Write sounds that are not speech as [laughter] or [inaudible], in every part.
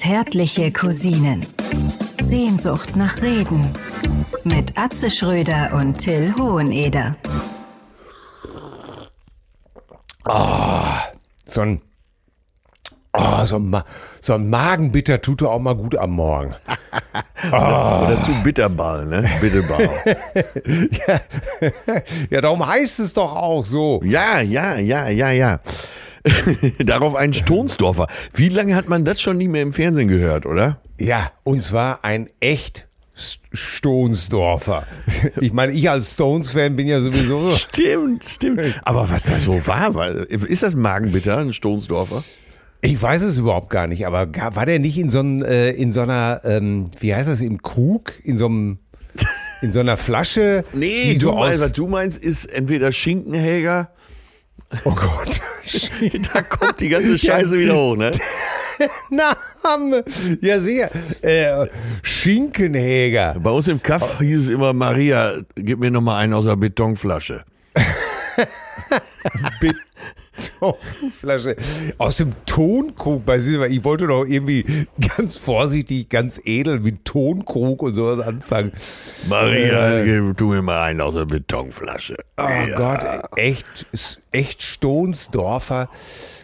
Zärtliche Cousinen. Sehnsucht nach Reden. Mit Atze Schröder und Till Hoheneder. So ein, oh, so, ein Ma so ein Magenbitter tut doch auch mal gut am Morgen. [laughs] Oder zu Bitterball, ne? Bitterball. [laughs] Ja, darum heißt es doch auch so. ja, ja, ja, ja, ja. [laughs] Darauf ein Stonsdorfer. Wie lange hat man das schon nicht mehr im Fernsehen gehört, oder? Ja, und zwar ein echt S- Stonesdorfer. [laughs] Ich meine, ich als Stones-Fan bin ja sowieso. [laughs] Stimmt, stimmt. Aber was das so war, weil, ist das Magenbitter, ein Stonsdorfer? Ich weiß es überhaupt gar nicht, aber war der nicht in so, ein, äh, in so einer, ähm, wie heißt das, im Krug? In so einem, in so einer Flasche? Nee, du so meinst, was du meinst, ist entweder Schinkenhäger, Oh Gott. [laughs] da kommt die ganze Scheiße wieder hoch, ne? Name. Ja, sehr. Äh, Schinkenhäger. Bei uns im Kaff hieß es immer, Maria, gib mir noch mal einen aus der Betonflasche. [laughs] [laughs] Betonflasche. [laughs] Aus dem Tonkrug bei Silber. Ich wollte doch irgendwie ganz vorsichtig, ganz edel mit Tonkrug und sowas anfangen. Maria, gib, tu mir mal einen aus der Betonflasche. Oh Gott, echt, echt Stonsdorfer.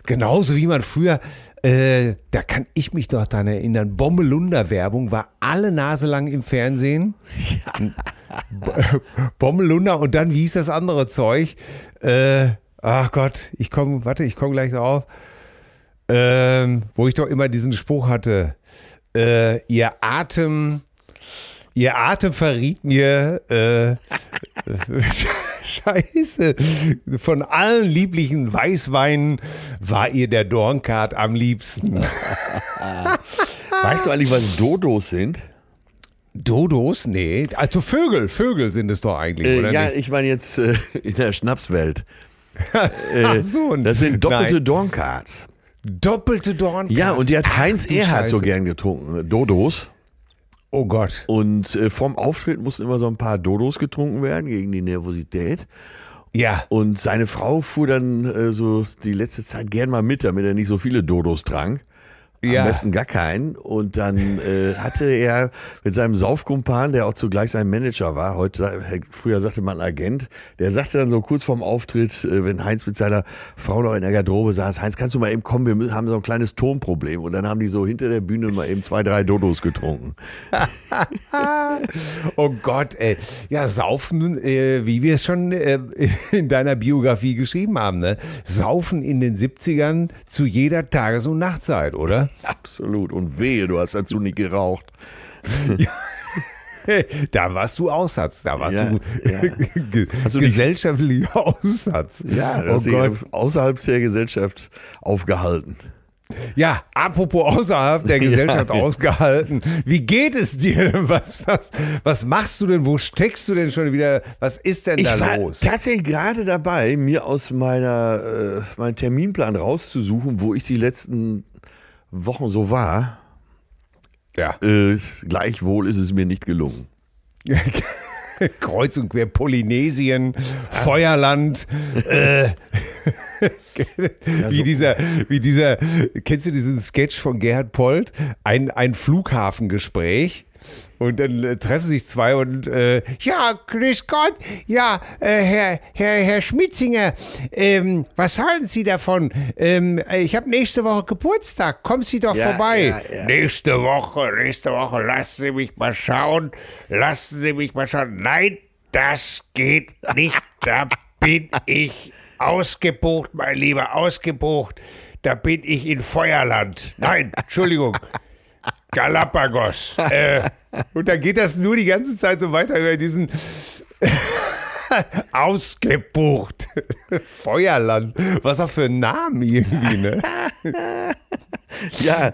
Genauso wie man früher, äh, da kann ich mich doch daran erinnern, Bommelunder-Werbung war alle Nase lang im Fernsehen. [laughs] B- [laughs] Bommelunder und dann, wie hieß das andere Zeug? Äh, ach Gott, ich komme, warte, ich komme gleich drauf. Ähm, wo ich doch immer diesen Spruch hatte. Äh, ihr Atem, ihr Atem verriet mir, äh, [laughs] Scheiße. Von allen lieblichen Weißweinen war ihr der Dornkart am liebsten. [laughs] Weißt du eigentlich, was Dodos sind? Dodos? Nee. Also Vögel. Vögel sind es doch eigentlich, Äh, oder ja, nicht? ich meine jetzt äh, in der Schnapswelt. Äh, Ach so. Das sind doppelte Nein. Dornkarts. Doppelte Dornkart. Ja, und die hat Heinz du Erhardt so gern getrunken. Dodos. Oh Gott. Und äh, vorm Auftritt mussten immer so ein paar Dodos getrunken werden gegen die Nervosität. Ja. Und seine Frau fuhr dann äh, so die letzte Zeit gern mal mit, damit er nicht so viele Dodos trank. Am Ja. besten gar keinen. Und dann äh, hatte er mit seinem Saufkumpan, der auch zugleich sein Manager war, heute sa- früher sagte man Agent, der sagte dann so kurz vorm Auftritt, äh, wenn Heinz mit seiner Frau noch in der Garderobe saß, Heinz, kannst du mal eben kommen, wir müssen, haben so ein kleines Tonproblem. Und dann haben die so hinter der Bühne mal eben zwei, drei Dodos getrunken. [laughs] Oh Gott, ey. Ja, Saufen, äh, wie wir es schon äh, [laughs] in deiner Biografie geschrieben haben, ne? Saufen in den 70ern zu jeder Tages- und Nachtzeit, oder? Absolut. Und wehe, du hast dazu nicht geraucht. [laughs] Da warst du Aussatz, da warst Ja, du ja. [laughs] ge dich- gesellschaftlicher Aussatz. Ja, oh das Gott. ist außerhalb der Gesellschaft aufgehalten. Ja, apropos außerhalb der [laughs] Gesellschaft Ja. ausgehalten. Wie geht es dir? Was, was, was machst du denn? Wo steckst du denn schon wieder? Was ist denn Ich da war los? tatsächlich gerade dabei, mir aus meiner, äh, meinem Terminplan rauszusuchen, wo ich die letzten Wochen so war. Ja. Äh, gleichwohl ist es mir nicht gelungen. [laughs] Kreuz und quer Polynesien, Feuerland, äh, [laughs] wie dieser, wie dieser, kennst du diesen Sketch von Gerhard Polt? Ein, ein Flughafengespräch. Und dann äh, treffen sich zwei und äh, ja, grüß Gott, ja, äh, Herr, Herr, Herr Schmitzinger, ähm, was halten Sie davon? Ähm, ich habe nächste Woche Geburtstag, kommen Sie doch Ja, vorbei. ja, ja. Nächste Woche, nächste Woche, lassen Sie mich mal schauen. Lassen Sie mich mal schauen. Nein, das geht nicht. Da bin ich ausgebucht, mein Lieber, ausgebucht. Da bin ich in Feuerland. Nein, Entschuldigung. Galapagos. [laughs] Äh, und dann geht das nur die ganze Zeit so weiter über diesen [laughs] ausgebucht. [laughs] Feuerland. Was auch für ein Namen irgendwie, ne? Ja,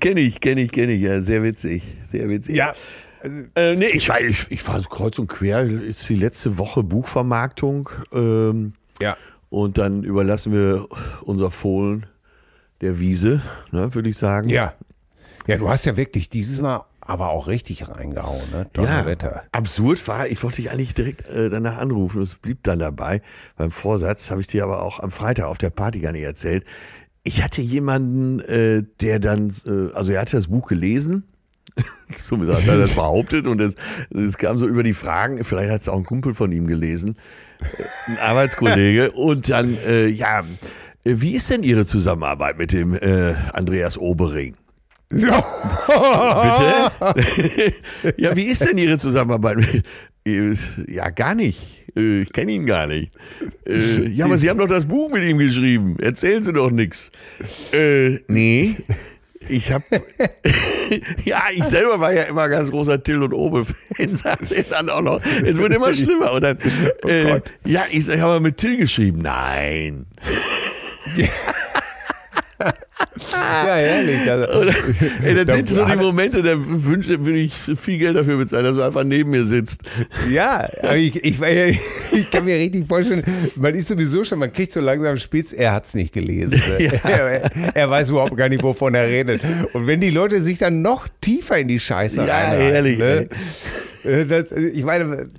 kenne ich, kenne ich, kenne ich. Ja, sehr witzig, sehr witzig. Ja. Äh, nee, ich war, ich, ich war kreuz und quer. Ist die letzte Woche Buchvermarktung. Ähm, Ja. und dann überlassen wir unser Fohlen der Wiese, ne, würde ich sagen. Ja. Ja, du hast ja wirklich dieses Mal aber auch richtig reingehauen, ne? Donnerwetter. absurd war, ich wollte dich eigentlich direkt äh, danach anrufen, es blieb dann dabei. Beim Vorsatz habe ich dir aber auch am Freitag auf der Party gar nicht erzählt. ich hatte jemanden, äh, der dann, äh, also er hatte das Buch gelesen. [laughs] so hat er das behauptet und es, es kam so über die Fragen, vielleicht hat es auch ein Kumpel von ihm gelesen, äh, ein Arbeitskollege. [laughs] und dann, äh, ja, äh, wie ist denn Ihre Zusammenarbeit mit dem äh, Andreas Obering? Bitte? [laughs] ja, wie ist denn Ihre Zusammenarbeit? Ja, gar nicht. Äh, ich kenne ihn gar nicht. Äh, ja, aber Sie haben doch das Buch mit ihm geschrieben. Erzählen Sie doch nichts. Äh, nee. Ich habe, [laughs] ja, ich selber war ja immer ganz großer Till und Obe-Fan, [laughs] sagte dann auch noch. Es wird immer schlimmer. Und dann, oh äh, ja, ich, ich habe mit Till geschrieben. Nein. Ja, ehrlich. Also, [laughs] Oder, ey, das [laughs] sind so die Momente, da wünsche, würde ich viel Geld dafür bezahlen, dass du einfach neben mir sitzt. Ja, ich, ich, [laughs] ich, kann mir richtig vorstellen, man ist sowieso schon, man kriegt so langsam spitz, er hat es nicht gelesen. Ja. Er, er, weiß überhaupt gar nicht, wovon er redet. Und wenn die Leute sich dann noch tiefer in die Scheiße ja, ehrlich, ne? Das, ich meine,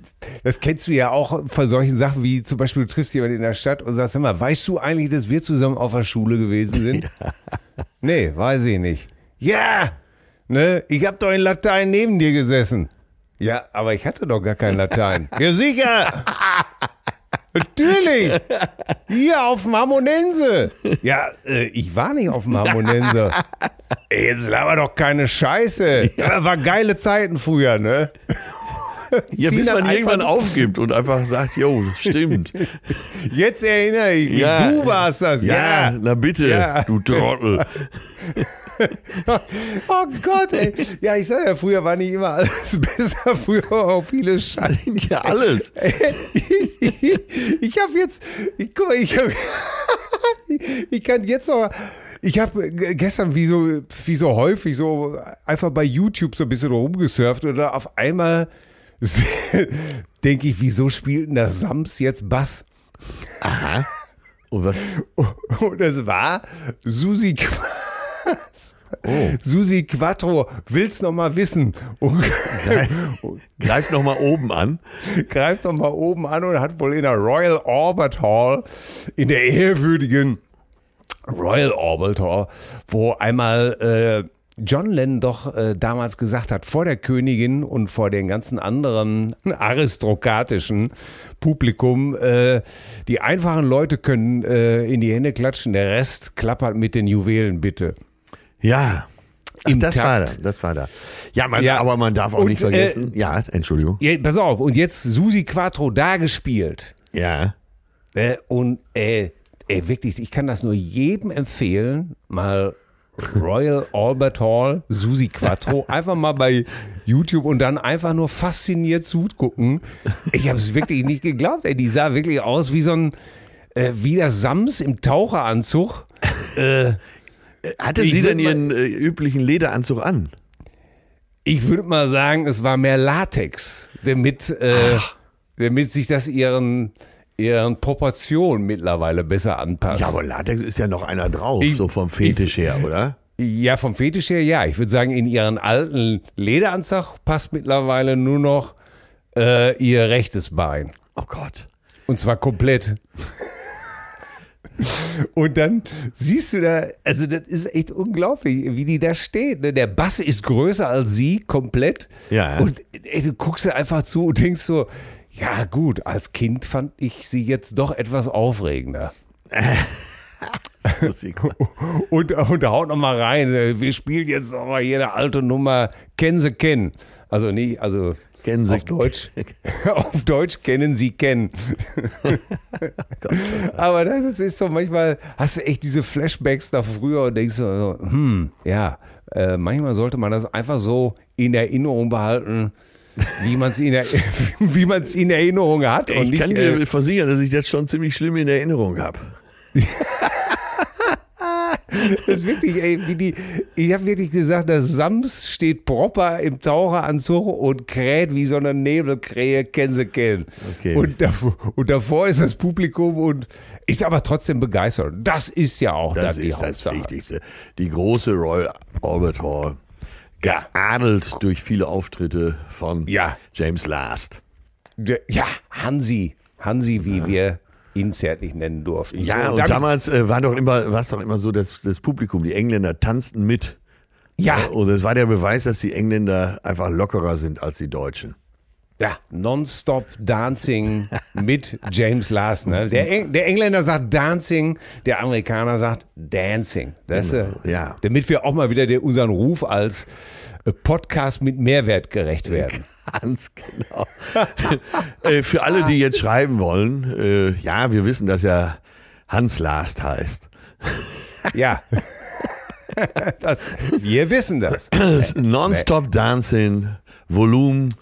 das kennst du ja auch von solchen Sachen wie zum Beispiel, du triffst jemanden in der Stadt und sagst immer, weißt du eigentlich, dass wir zusammen auf der Schule gewesen sind? [laughs] Ja. Nee, weiß ich nicht. Ja, ne, ich hab doch in Latein neben dir gesessen. Ja, aber ich hatte doch gar kein Latein. [laughs] ja, sicher. Natürlich. Hier auf dem Harmonense. Ja, äh, ich war nicht auf dem Harmonense. [laughs] Jetzt laber doch keine Scheiße. Ja, war geile Zeiten früher, ne? [laughs] Ja, bis man irgendwann aufgibt und einfach sagt, jo, stimmt. [laughs] Jetzt erinnere ich mich, ja. du warst das. Ja, ja. na bitte, ja. du Trottel. [laughs] oh Gott, ey. Ja, ich sag ja, früher war nicht immer alles besser. Früher war auch vieles Scheiße. Ja, alles. ich, ich habe jetzt, ich, guck mal, ich, hab, ich kann jetzt auch ich habe gestern wie so, wie so häufig so einfach bei YouTube so ein bisschen rumgesurft oder auf einmal [laughs] denke ich, wieso spielt denn das Sams jetzt Bass? Aha. Und was? [laughs] Und es war Susi Oh. Susi Quattro, will's noch mal wissen? Und Greift noch mal oben an. Greift noch mal oben an und hat wohl in der Royal Albert Hall in der ehrwürdigen Royal Albert Hall, wo einmal äh, John Lennon doch äh, damals gesagt hat, vor der Königin und vor den ganzen anderen [laughs] aristokratischen Publikum, äh, die einfachen Leute können äh, in die Hände klatschen, der Rest klappert mit den Juwelen bitte. Ja. Ach, das Takt. war da, das war da. Ja, man, ja. aber man darf auch und, nicht vergessen. Äh, ja, Entschuldigung. Ja, pass auf, und jetzt Susi Quattro da gespielt. Ja. Äh, und äh, wirklich, ich kann das nur jedem empfehlen, mal Royal Albert Hall, Susi Quattro, [laughs] einfach mal bei YouTube und dann einfach nur fasziniert zugucken. Ich habe es wirklich nicht geglaubt, ey, die sah wirklich aus wie so ein, äh, wie der Sams im Taucheranzug. Äh, Hatte sie denn ihren äh, üblichen Lederanzug an? Ich würde mal sagen, es war mehr Latex, damit, äh, damit sich das ihren ihren Proportionen mittlerweile besser anpasst. Ja, aber Latex ist ja noch einer drauf, ich, so vom Fetisch ich, her, oder? Ja, vom Fetisch her ja. Ich würde sagen, in ihren alten Lederanzug passt mittlerweile nur noch äh, ihr rechtes Bein. Oh Gott. Und zwar komplett. Und dann siehst du da, also das ist echt unglaublich, wie die da steht. Ne? Der Bass ist größer als sie, komplett. Ja. Und ey, du guckst einfach zu und denkst so, ja, gut, als Kind fand ich sie jetzt doch etwas aufregender. [laughs] [laughs] und, und haut noch mal rein. Wir spielen jetzt noch mal hier eine alte Nummer. Kennen Sie kennen. Also nicht, also kennen Sie auf Deutsch. [laughs] auf Deutsch kennen Sie kennen. Aber das ist so manchmal, hast du echt diese Flashbacks da früher und denkst so, hm, ja, äh, manchmal sollte man das einfach so in Erinnerung behalten wie man es in, [laughs] wie man's in Erinnerung hat. ich nicht, kann dir äh, versichern, dass ich das schon ziemlich schlimm in Erinnerung habe. [laughs] das ist wirklich, ey, wie die, ich habe wirklich gesagt, der Sams steht proper im Taucheranzug und kräht wie so eine Nebelkrähe, kennen sie kennen. Okay. Und, davor, und davor ist das Publikum und ist aber trotzdem begeistert. Das ist ja auch das, das ist das Wichtigste. Die große Royal Albert Hall geadelt durch viele Auftritte von ja. James Last. Ja, Hansi. Hansi, wie ja. wir ihn zärtlich nennen durften. Ja, So, und damals äh, war doch immer, war es doch immer so, dass das Publikum, die Engländer tanzten mit. Ja. Und es war der Beweis, dass die Engländer einfach lockerer sind als die Deutschen. Ja, Nonstop Dancing mit James Last. Ne? Der, Eng der Engländer sagt Dancing, der Amerikaner sagt Dancing. Das, äh, ja. Damit wir auch mal wieder der, unseren Ruf als äh, Podcast mit Mehrwert gerecht werden. [laughs] Ganz genau. [laughs] äh, für alle, die jetzt schreiben wollen, äh, ja, wir wissen, dass er Hans Last heißt. [laughs] Ja. das, wir wissen das. Nonstop Dancing, Volumen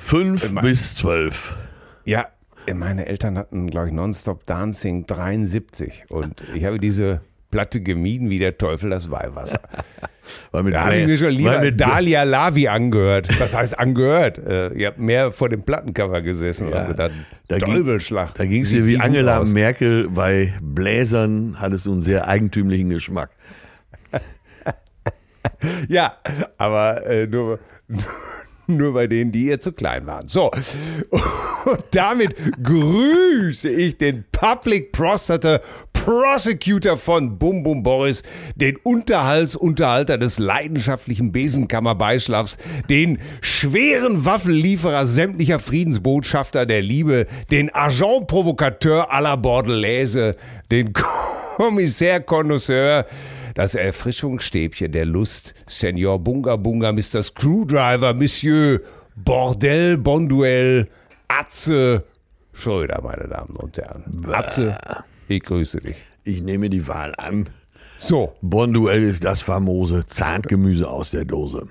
5 bis 12. Ja, meine Eltern hatten, glaube ich, Nonstop Dancing 73 und ich habe diese Platte gemieden wie der Teufel das Weihwasser. [laughs] Weil mit Da habe ich mir schon lieber mit Dalia Lavi angehört. Das heißt angehört. Äh, ihr habt mehr vor dem Plattencover gesessen Ja, gedacht, da ging- Teufelsschlag. Da ging es dir wie Angela aus. Merkel bei Bläsern, hattest du einen sehr eigentümlichen Geschmack. [laughs] Ja, aber äh, nur, nur bei denen, die ihr zu klein waren. So, und damit grüße ich den Public Prostate Prosecutor von Bum Bum Boris, den Unterhaltsunterhalter des leidenschaftlichen Besenkammerbeischlafs, den schweren Waffenlieferer sämtlicher Friedensbotschafter der Liebe, den Agent Provocateur à la Bordelaise, den Kommissär Connoisseur, das Erfrischungsstäbchen der Lust, Senor Bunga Bunga, Mr. Screwdriver, Monsieur Bordell, Bonduell, Atze Schröder, meine Damen und Herren. Atze, ich grüße dich. Ich nehme die Wahl an. So, Bonduell ist das famose Zahngemüse aus der Dose.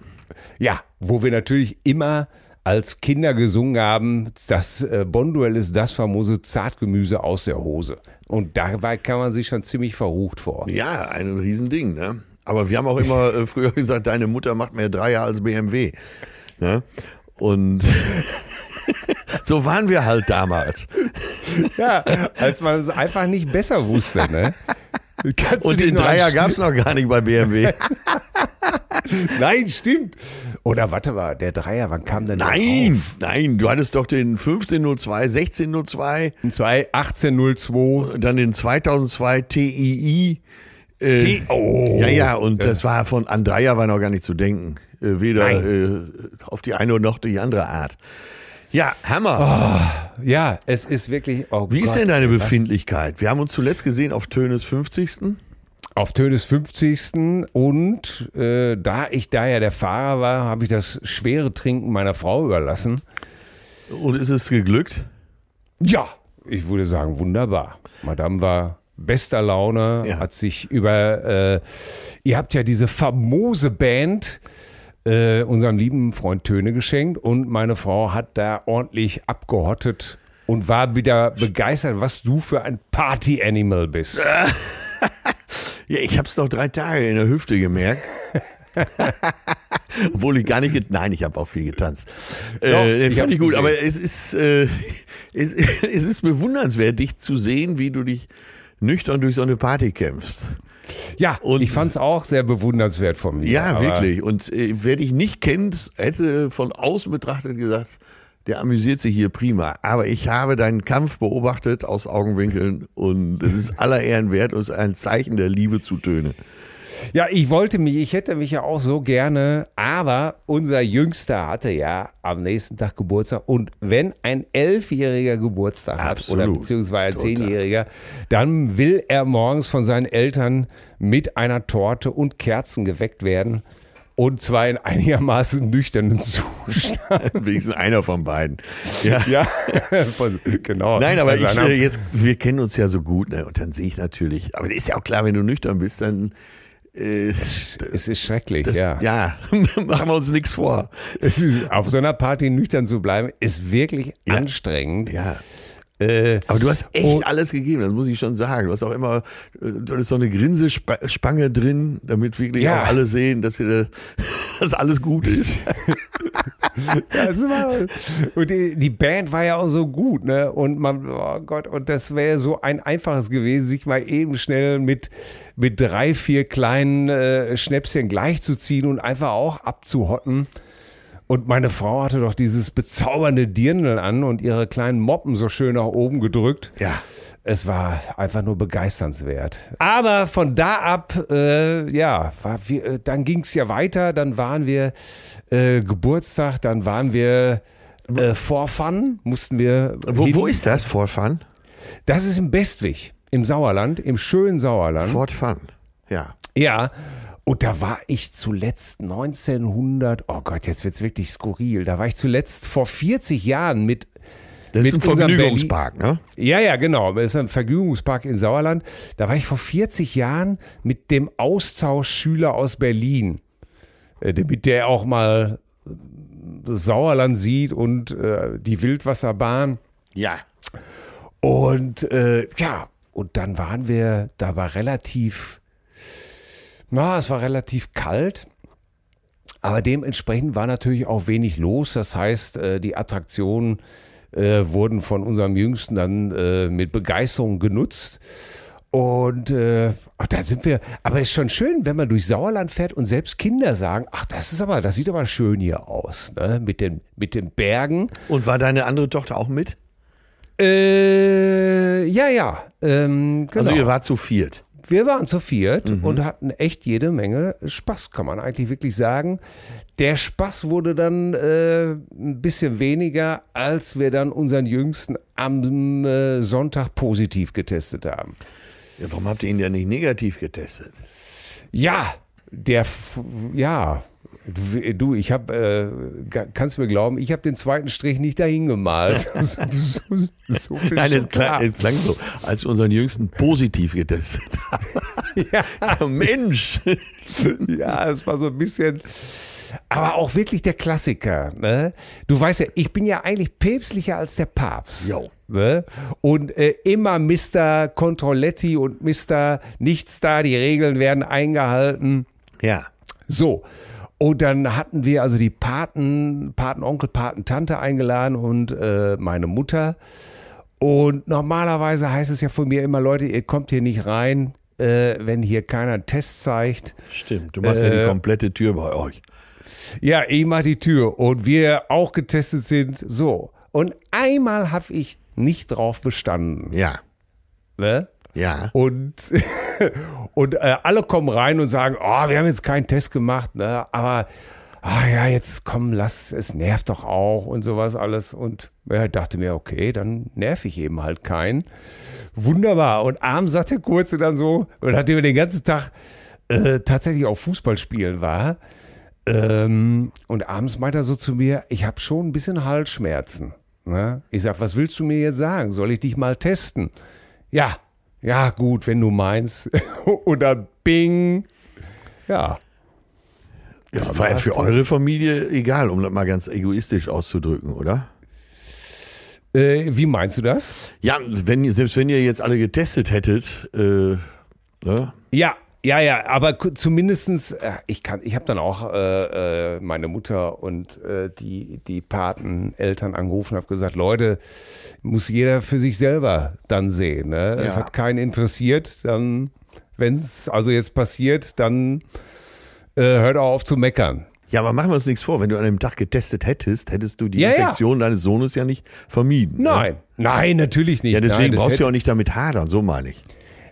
ja, wo wir natürlich immer als Kinder gesungen haben, das äh, Bonduell ist das famose Zartgemüse aus der Hose. Und dabei kann man sich schon ziemlich verrucht vor. Ja, ein Riesending, ne? Aber wir haben auch immer äh, früher [laughs] gesagt, deine Mutter macht mehr Dreier als BMW. Ne? Und [laughs] so waren wir halt damals. Ja, als man es einfach nicht besser wusste, ne? Kannst Und den Dreier gab es noch gar nicht bei BMW. [laughs] Nein, stimmt. Oder warte mal, der Dreier, wann kam denn der Nein, nein, du hattest doch den 1502, 1602, 2, 1802. dann den 2002 TII. Äh, T- oh. Ja, ja, und das war von Andrea war noch gar nicht zu denken. Äh, weder äh, auf die eine noch die andere Art. Ja, Hammer. Ja, es ist wirklich. Oh Wie ist Gott, denn deine was? Befindlichkeit? Wir haben uns zuletzt gesehen auf Tönes 50. Auf Tönes 50. Und äh, da ich da ja der Fahrer war, habe ich das schwere Trinken meiner Frau überlassen. Und ist es geglückt? Ja, ich würde sagen, wunderbar. Madame war bester Laune, Ja. hat sich über, äh, ihr habt ja diese famose Band äh, unserem lieben Freund Töne geschenkt und meine Frau hat da ordentlich abgehottet und war wieder begeistert, was du für ein Party-Animal bist. [laughs] Ja, ich habe es noch drei Tage in der Hüfte gemerkt. [laughs] Obwohl ich gar nicht, nein, ich habe auch viel getanzt. Doch, äh, ich fand ich gut, gesehen. aber es ist, äh, es, [laughs] es ist bewundernswert, dich zu sehen, wie du dich nüchtern durch so eine Party kämpfst. Ja, Und- ich fand es auch sehr bewundernswert von mir. Ja, wirklich. Und äh, wer dich nicht kennt, hätte von außen betrachtet gesagt, der amüsiert sich hier prima. Aber ich habe deinen Kampf beobachtet aus Augenwinkeln und es ist aller Ehren wert und es ist ein Zeichen der Liebe zu Töne. Ja, ich wollte mich, ich hätte mich ja auch so gerne, aber unser Jüngster hatte ja am nächsten Tag Geburtstag und wenn ein Elfjähriger Geburtstag hat oder Absolut. beziehungsweise ein. Zehnjähriger, dann will er morgens von seinen Eltern mit einer Torte und Kerzen geweckt werden und zwar in einigermaßen nüchternen Zustand. [laughs] Wenigstens einer von beiden. Ja. ja, genau. Nein, aber Also ich, äh, jetzt, wir kennen uns ja so gut, ne? Und dann sehe ich natürlich, aber ist ja auch klar, wenn du nüchtern bist, dann äh, es ist schrecklich, das, ja. ja. [laughs] machen wir uns nichts vor. Es ist, auf so einer Party nüchtern zu bleiben, ist wirklich Ja. anstrengend. Ja. Äh, Aber du hast echt Und- alles gegeben, das muss ich schon sagen. Du hast auch immer, du hattest so eine Grinsespange drin, damit wirklich Ja. auch alle sehen, dass, dir, [laughs] dass alles gut ist. [laughs] Das war, und die, die Band war ja auch so gut, ne? Und man, oh Gott, und das wäre so ein einfaches gewesen, sich mal eben schnell mit, mit drei, vier kleinen äh, Schnäpschen gleichzuziehen und einfach auch abzuhotten. Und meine Frau hatte doch dieses bezaubernde Dirndl an und ihre kleinen Moppen so schön nach oben gedrückt. Ja. es war einfach nur begeisternswert. Aber von da ab, äh, ja, war, wir, äh, dann ging es ja weiter. Dann waren wir äh, Geburtstag, dann waren wir äh, Vorfun, mussten wir. Wo, hin. wo ist das, Vorfahren? Das ist im Bestwig, im Sauerland, im schönen Sauerland. Fort Fun. Ja. Ja. Und da war ich zuletzt 1900, oh Gott, jetzt wird's wirklich skurril. Da war ich zuletzt vor 40 Jahren mit Das Mit ist ein Vergnügungspark, ne? Ja, ja, genau. Das ist ein Vergnügungspark im Sauerland. Da war ich vor 40 Jahren mit dem Austauschschüler aus Berlin, äh, damit der auch mal das Sauerland sieht und äh, die Wildwasserbahn. Ja. Und äh, ja, und dann waren wir, da war relativ, na, es war relativ kalt. Aber dementsprechend war natürlich auch wenig los. Das heißt, äh, die Attraktionen äh, wurden von unserem Jüngsten dann äh, mit Begeisterung genutzt. Und äh, ach, da sind wir, aber ist schon schön, wenn man durch Sauerland fährt und selbst Kinder sagen, ach, das ist aber, das sieht aber schön hier aus, ne? mit, den, mit den Bergen. Und war deine andere Tochter auch mit? Äh, ja, ja. Ähm, genau. Also ihr wart zu viert. Wir waren zu viert und hatten echt jede Menge Spaß, kann man eigentlich wirklich sagen. Der Spaß wurde dann äh, ein bisschen weniger, als wir dann unseren Jüngsten am äh, Sonntag positiv getestet haben. Ja, warum habt ihr ihn denn nicht negativ getestet? Ja, der, ja, du, ich habe, äh, kannst du mir glauben, ich habe den zweiten Strich nicht dahin gemalt. [laughs] so, so, so viel Nein, es klang, es klang so, als wir unseren Jüngsten positiv getestet [laughs] haben. Ja. Mensch! Ja, es war so ein bisschen. Aber auch wirklich der Klassiker. Ne? Du weißt ja, ich bin ja eigentlich päpstlicher als der Papst. Jo. Ne? Und äh, immer Mr. Controletti und Mr. Nichts da, die Regeln werden eingehalten. Ja. So. Und dann hatten wir also die Paten, Patenonkel, Patentante eingeladen und äh, meine Mutter. Und normalerweise heißt es ja von mir immer, Leute, ihr kommt hier nicht rein, äh, wenn hier keiner einen Test zeigt. Stimmt, du machst ja Äh, die komplette Tür bei euch. Ja, ich mach die Tür und wir auch getestet sind. So. Und einmal habe ich nicht drauf bestanden. Ja. Ne? Ja. Und, [laughs] und äh, alle kommen rein und sagen, oh, wir haben jetzt keinen Test gemacht, ne? aber ah ja, jetzt komm, lass, es nervt doch auch und sowas alles. Und ja, dachte mir, okay, dann nerv ich eben halt keinen. Wunderbar. Und abends sagt der Kurze dann so, und nachdem er den ganzen Tag äh, tatsächlich auch Fußball spielen war, ähm, und abends meint er so zu mir, ich habe schon ein bisschen Halsschmerzen. Ne? Ich sag, was willst du mir jetzt sagen? Soll ich dich mal testen? Ja, ja, gut, wenn du meinst. [laughs] Oder Bing. Ja. ja war ja für eure Familie egal, um das mal ganz egoistisch auszudrücken, oder? Äh, wie meinst du das? Ja, wenn, selbst wenn ihr jetzt alle getestet hättet, äh, ne? Ja, ja, ja, aber zumindestens, äh, ich kann, ich habe dann auch äh, äh, meine Mutter und äh, die, die Pateneltern angerufen und habe gesagt, Leute, muss jeder für sich selber dann sehen. Ne? Es Ja. hat keinen interessiert, dann, wenn es also jetzt passiert, dann äh, hört auch auf zu meckern. Ja, aber machen wir uns nichts vor. Wenn du an dem Tag getestet hättest, hättest du die Ja, ja. Infektion deines Sohnes ja nicht vermieden. ne? Nein, nein, natürlich nicht. Ja, deswegen nein, brauchst du ja auch nicht damit hadern, so meine ich.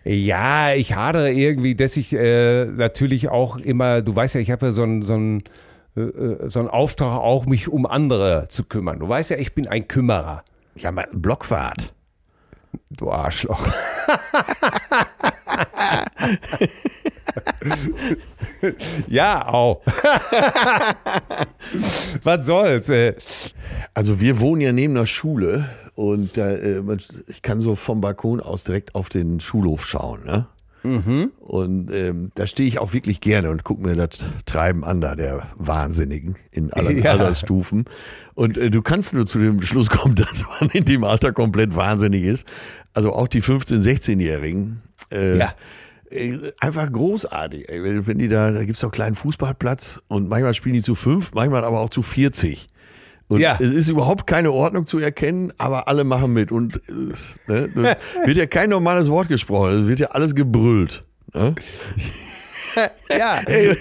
Ja, ich hadere irgendwie, dass ich äh, natürlich auch immer, du weißt ja, ich habe ja so einen so äh, äh, so Auftrag, auch mich um andere zu kümmern. Du weißt ja, ich bin ein Kümmerer, Ja, mal Blockwart. du Arschloch. [laughs] ja, auch. [laughs] Was soll's? Äh, Also wir wohnen ja neben der Schule und da, äh, man- ich kann so vom Balkon aus direkt auf den Schulhof schauen. Ne? Mhm. Und ähm, da stehe ich auch wirklich gerne und gucke mir das Treiben an, da der Wahnsinnigen in allen Ja. Altersstufen. Und äh, du kannst nur zu dem Schluss kommen, [laughs] dass man in dem Alter komplett wahnsinnig ist. Also auch die 15-, 16-Jährigen. Äh, Ja. äh, Einfach großartig. wenn die da, da gibt es auch einen kleinen Fußballplatz und manchmal spielen die zu fünf, manchmal aber auch zu 40. Und Ja. es ist überhaupt keine Ordnung zu erkennen, aber alle machen mit. Und äh, ne, da [laughs] wird ja kein normales Wort gesprochen, es wird ja alles gebrüllt. Ne? [laughs] ja, Ey,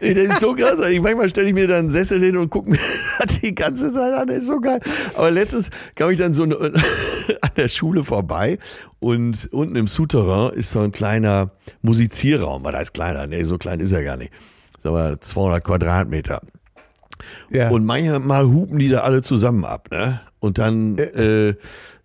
das ist so krass. Ich, manchmal stelle ich mir da einen Sessel hin und gucke mir [laughs] die ganze Zeit an. Das ist so geil. Aber letztens kam ich dann so an der Schule vorbei Und unten im Souterrain ist so ein kleiner Musizierraum. Was heißt kleiner? Nee, so klein ist er gar nicht. Ist aber 200 Quadratmeter. Ja. Und manchmal hupen die da alle zusammen ab, ne? Und dann äh,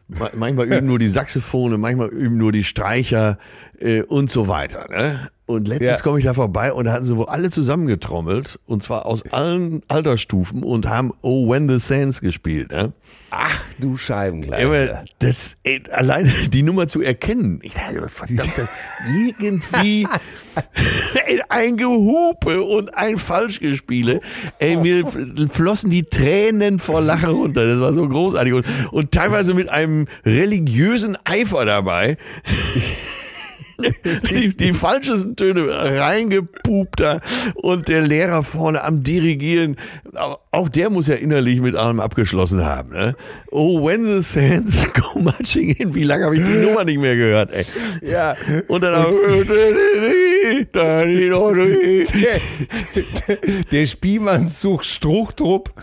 ma- manchmal üben nur die Saxophone, manchmal üben nur die Streicher äh, und so weiter, ne? Und letztens Ja. komme ich da vorbei und da hatten sie wohl alle zusammengetrommelt und zwar aus allen Altersstufen und haben Oh When the Sands gespielt, ne? Ach, du aber das, ey, alleine die Nummer zu erkennen, ich dachte, verdammt, [laughs] irgendwie ein Gehupe und ein Falschgespiele. Ey, mir flossen die Tränen vor Lachen runter. Das war so großartig und, und teilweise mit einem religiösen Eifer dabei. Die, die falschesten Töne reingepupt da und der Lehrer vorne am Dirigieren. Auch- der muss ja innerlich mit allem abgeschlossen haben. Ne? Oh, when the sands [laughs] go marching in. Wie lange habe ich die Nummer nicht mehr gehört? Ey. Ja. Und dann auch. [laughs] Der, der Spielmannszug Struchtrupp,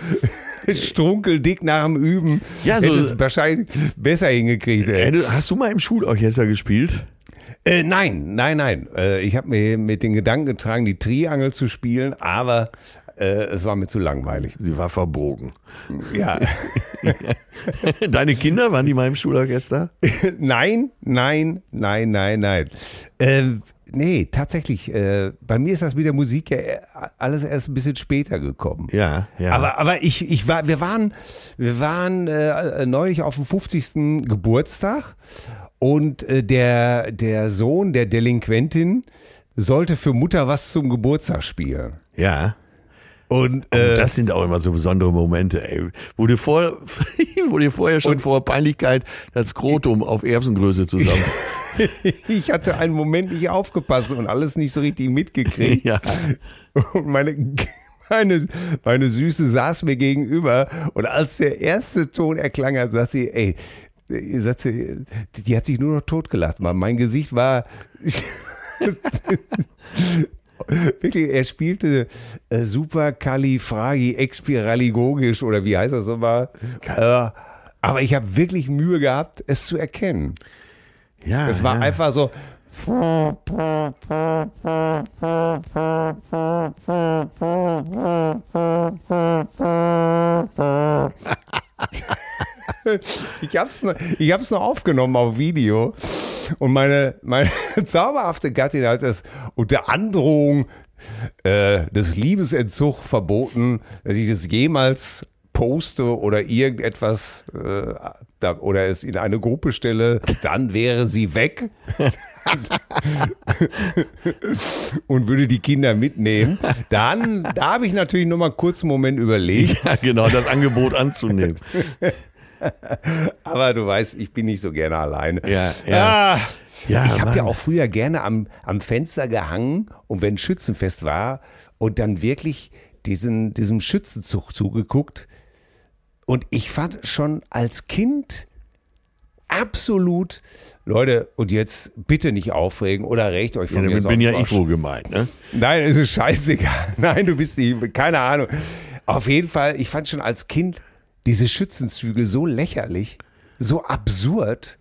strunkeldick nach dem Üben. Ja, so- hätte es wahrscheinlich besser hingekriegt. Ey. Hast du mal im Schulorchester gespielt? Äh, nein, nein, nein. Äh, ich habe mir mit den Gedanken getragen, die Triangel zu spielen, aber äh, es war mir zu langweilig. Sie war verbogen. Ja. [laughs] Deine Kinder, waren die mal im Schulorchester? [laughs] nein, nein, nein, nein, nein. Äh, nee, tatsächlich. Äh, bei mir ist das mit der Musik ja äh, alles erst ein bisschen später gekommen. Ja, ja. Aber, aber ich, ich war, wir waren, wir waren äh, neulich auf dem 50. Geburtstag und äh, der, der Sohn der Delinquentin sollte für Mutter was zum Geburtstag spielen. ja. Und, Und äh, das sind auch immer so besondere Momente, ey. Wo dir, vor, [laughs] wo dir vorher schon vor Peinlichkeit das Skrotum auf Erbsengröße zusammen. [laughs] ich hatte einen Moment nicht aufgepasst und alles nicht so richtig mitgekriegt. [laughs] ja. Und meine, meine, meine Süße saß mir gegenüber und als der erste Ton erklang hat, sagt sie, ey, sie, die hat sich nur noch totgelacht. Mein Gesicht war... [laughs] Wirklich, er spielte äh, super Fragi expiraligogisch oder wie heißt das nochmal? Äh, aber ich habe wirklich Mühe gehabt, es zu erkennen. Ja. Es war ja. einfach so. [laughs] Ich hab's, noch, ich hab's noch aufgenommen auf Video und meine, meine [laughs] zauberhafte Gattin hat es unter Androhung äh, des Liebesentzugs verboten, dass ich das jemals poste oder irgendetwas äh, da, oder es in eine Gruppe stelle, dann wäre sie weg [laughs] und würde die Kinder mitnehmen. Dann, da habe ich natürlich noch mal kurz einen Moment überlegt, Ja, genau, das Angebot anzunehmen. [laughs] [laughs] aber du weißt, ich bin nicht so gerne alleine. Ja, ja. Ah, Ja, ich habe ja auch früher gerne am, am Fenster gehangen und wenn Schützenfest war und dann wirklich diesen, diesem Schützenzug zugeguckt. Und ich fand schon als Kind absolut, Leute, und jetzt bitte nicht aufregen oder recht euch Ja, von mir damit aus bin ja ich wohl gemeint, ne? Nein, es ist scheißegal. [laughs] Nein, du bist nicht, keine Ahnung. Auf jeden Fall, ich fand schon als Kind diese Schützenzüge so lächerlich, so absurd,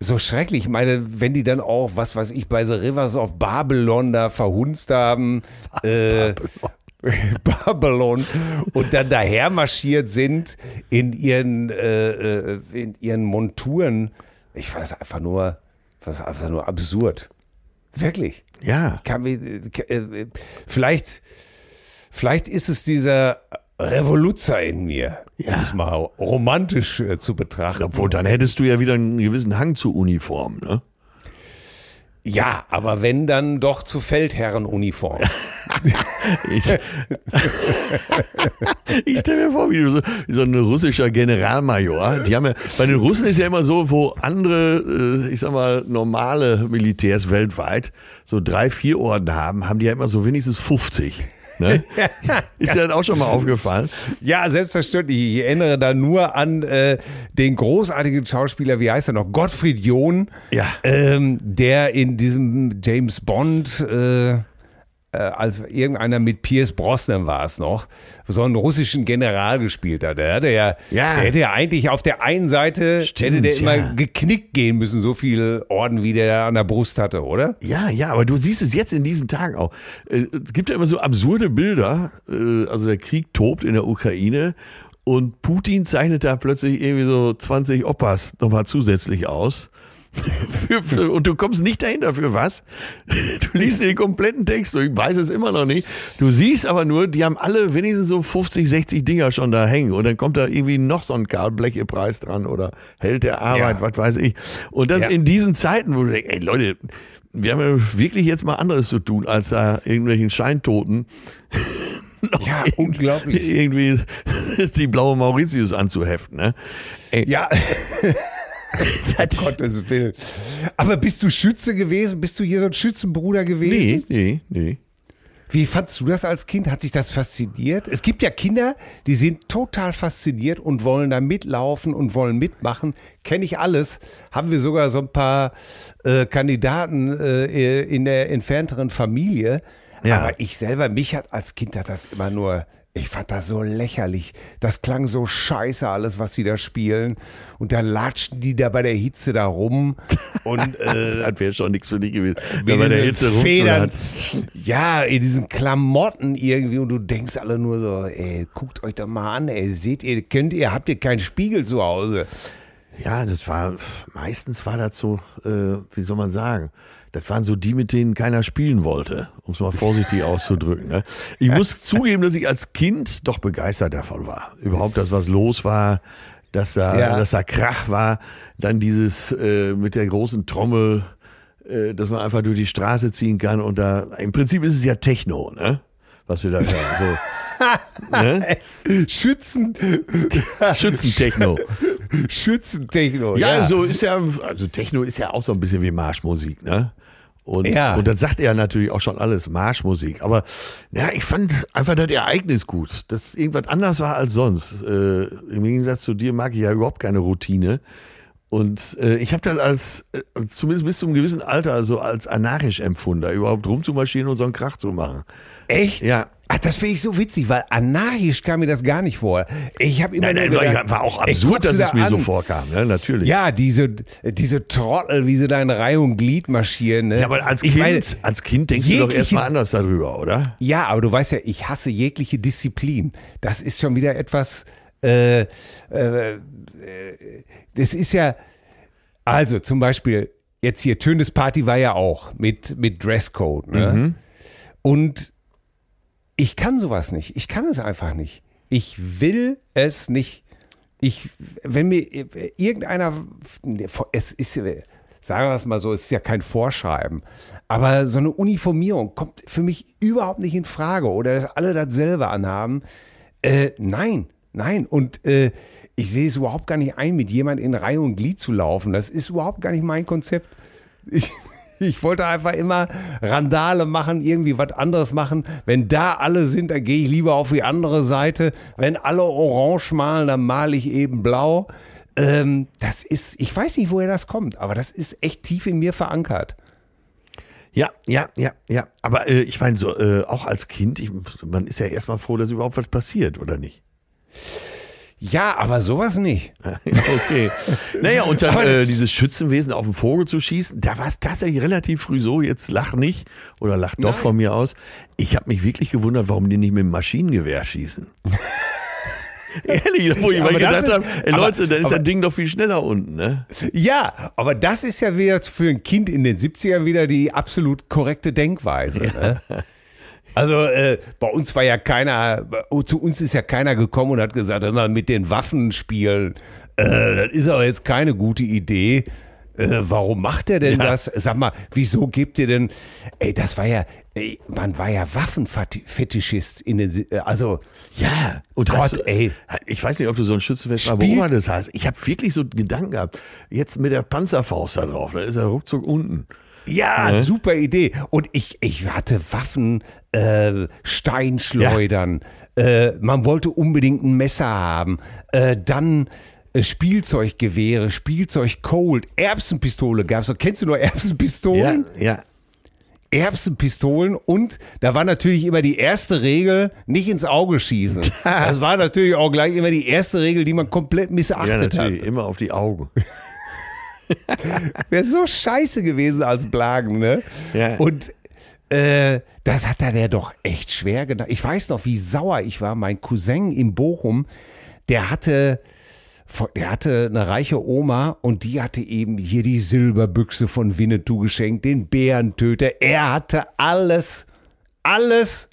so schrecklich. Ich meine, wenn die dann auch, was weiß ich, bei The Rivers of Babylon da verhunzt haben, [laughs] äh, [laughs] Babylon und dann daher marschiert sind in ihren, äh, äh, in ihren Monturen. Ich fand das einfach nur, das einfach nur absurd. Wirklich. Ja. Ich kann mir, äh, vielleicht, vielleicht ist es dieser Revoluzer in mir, um Ja. es mal romantisch äh, zu betrachten. Obwohl, dann hättest du ja wieder einen gewissen Hang zu Uniform, ne? Ja, aber wenn dann doch zu Feldherrenuniform. [laughs] Ich, [laughs] ich stelle mir vor, wie, du so, wie so ein russischer Generalmajor. Die haben ja, bei den Russen ist ja immer so, wo andere, äh, ich sag mal, normale Militärs weltweit so drei, vier Orden haben, haben die ja immer so wenigstens 50. Ne? [laughs] Ist dir das auch schon mal aufgefallen? ja, selbstverständlich. Ich erinnere da nur an äh, den großartigen Schauspieler, wie heißt er noch? Gottfried John, Ja. ähm, der in diesem James Bond äh, als irgendeiner mit Pierce Brosnan war es noch, so einen russischen General gespielt hat. Der hätte ja, Ja. Der hätte ja eigentlich auf der einen Seite Stimmt, hätte der immer ja. geknickt gehen müssen, so viel Orden wie der an der Brust hatte, oder? Ja, ja, aber du siehst es jetzt in diesen Tagen auch. Äh, Es gibt ja immer so absurde Bilder. äh, Also der Krieg tobt in der Ukraine und Putin zeichnet da plötzlich irgendwie so 20 Oppas nochmal zusätzlich aus. Für, für, und du kommst nicht dahinter für was. Du liest den kompletten Text, ich weiß es immer noch nicht. Du siehst aber nur, die haben alle wenigstens so 50, 60 Dinger schon da hängen. Und dann kommt da irgendwie noch so ein Karl Bleche-Preis dran oder Held der Arbeit, Ja. was weiß ich. Und das Ja. in diesen Zeiten, wo du denkst, ey Leute, wir haben ja wirklich jetzt mal anderes zu tun, als da irgendwelchen Scheintoten [laughs] Ja, irgendwie- unglaublich. irgendwie [laughs] die blaue Mauritius anzuheften. Ne? Ey, Ja, [laughs] [laughs] das, Gottes Willen. Aber bist du Schütze gewesen? Bist du hier so ein Schützenbruder gewesen? nee, nee, nee. Wie fandst du das als Kind? Hat dich das fasziniert? Es gibt ja Kinder, die sind total fasziniert und wollen da mitlaufen und wollen mitmachen. Kenne ich alles. Haben wir sogar so ein paar äh, Kandidaten äh, in der entfernteren Familie. Ja. Aber ich selber, mich hat als Kind hat das immer nur, ich fand das so lächerlich. Das klang so scheiße, alles, was sie da spielen. Und dann latschten die da bei der Hitze da rum. [laughs] Und äh, Das wäre schon nichts für dich gewesen. Da bei der Hitze Federn, ja, in diesen Klamotten irgendwie und du denkst alle nur so, ey, guckt euch doch mal an, ey, seht ihr, könnt ihr, habt ihr keinen Spiegel zu Hause? Ja, das war, meistens war das so, äh, wie soll man sagen, das waren so die, mit denen keiner spielen wollte, um es mal vorsichtig auszudrücken. Ne? Ich muss zugeben, dass ich als Kind doch begeistert davon war. Überhaupt das, was los war, dass da, Ja. dass da Krach war, dann dieses äh, mit der großen Trommel, äh, dass man einfach durch die Straße ziehen kann und da, im Prinzip ist es ja Techno, ne? Was wir da hören. So. Ne? Schützen, Schützentechno. Schützentechno. Ja, so ist ja, also Techno ist ja auch so ein bisschen wie Marschmusik, ne? Und, Ja. und das sagt er natürlich auch schon alles, Marschmusik. Aber ja, ich fand einfach das Ereignis gut, dass irgendwas anders war als sonst. Äh, Im Gegensatz zu dir mag ich ja überhaupt keine Routine. Und äh, ich habe dann als, äh, zumindest bis zu einem gewissen Alter, also als anarchisch empfunden, da überhaupt rumzumarschieren und so einen Krach zu machen. Echt? Ja. Ach, das finde ich so witzig, weil anarchisch kam mir das gar nicht vor. Ich habe immer Nein, nein, gedacht, war, auch absurd, dass es mir so an. vorkam, ne? natürlich. Ja, diese, diese Trottel, wie sie da in Reihe und Glied marschieren. Ne? Ja, aber als ich Kind, meine, als kind denkst du doch jegliche- erstmal anders darüber, oder? Ja, aber du weißt ja, ich hasse jegliche Disziplin. Das ist schon wieder etwas. Äh, äh, äh, das ist ja. Also zum Beispiel, jetzt hier, Tönes Party war ja auch mit, mit Dresscode. Ne? Und ich kann sowas nicht. Ich kann es einfach nicht. Ich will es nicht. Ich, wenn mir irgendeiner, es ist, sagen wir es mal so, es ist ja kein Vorschreiben, aber so eine Uniformierung kommt für mich überhaupt nicht in Frage oder dass alle dasselbe anhaben. Äh, nein, nein. Und äh, ich sehe es überhaupt gar nicht ein, mit jemand in Reihe und Glied zu laufen. Das ist überhaupt gar nicht mein Konzept. Ich, [laughs] ich wollte einfach immer Randale machen, irgendwie was anderes machen. Wenn da alle sind, dann gehe ich lieber auf die andere Seite. Wenn alle orange malen, dann male ich eben blau. Ähm, das ist, ich weiß nicht, woher das kommt, aber das ist echt tief in mir verankert. Ja, ja, ja, ja. Aber äh, ich meine, so, äh, auch als Kind, ich, man ist ja erstmal froh, dass überhaupt was passiert, oder nicht? Ja, aber sowas nicht. [laughs] okay. naja, und dann Aber- äh, dieses Schützenwesen auf den Vogel zu schießen, da war es tatsächlich relativ früh so, jetzt lach nicht oder lach doch Nein. von mir aus. Ich habe mich wirklich gewundert, warum die nicht mit dem Maschinengewehr schießen. [laughs] Ehrlich, wo ich Ja, mal aber das gedacht ist- habe, ey aber- Leute, dann ist aber- das Ding doch viel schneller unten, ne? Ja, aber das ist ja wieder für ein Kind in den 70ern wieder die absolut korrekte Denkweise. Ne? [laughs] Also äh, bei uns war ja keiner, oh, zu uns ist ja keiner gekommen und hat gesagt, mal, mit den Waffen spielen, äh, das ist aber jetzt keine gute Idee. Äh, warum macht er denn das? Sag mal, wieso gibt ihr denn, ey, das war ja, ey, man war ja Waffenfetischist in den, äh, also, Ja, und Gott, hast, ey. Ich weiß nicht, ob du so ein Schützenfest mal Spiel- beobachtet hast. Ich habe wirklich so Gedanken gehabt. Jetzt mit der Panzerfaust da drauf, da ist er ruckzuck unten. Ja, super Idee. Und ich, ich hatte Waffen, äh, Steinschleudern. Äh, man wollte unbedingt ein Messer haben. Äh, dann äh, Spielzeuggewehre, Spielzeug Cold, Erbsenpistole gab's. noch. Kennst du nur Ja, Erbsenpistolen? ja. Erbsenpistolen und da war natürlich immer die erste Regel, nicht ins Auge schießen. [laughs] Das war natürlich auch gleich immer die erste Regel, die man komplett Ja, missachtet natürlich, hat. immer auf die Augen. [laughs] Wäre so scheiße gewesen als Blagen, ne? Ja. Und äh, das hat er der doch echt schwer gedacht. Ich weiß noch, wie sauer ich war. Mein Cousin in Bochum, der hatte, der hatte eine reiche Oma und die hatte eben hier die Silberbüchse von Winnetou geschenkt, den Bärentöter. Er hatte alles, alles.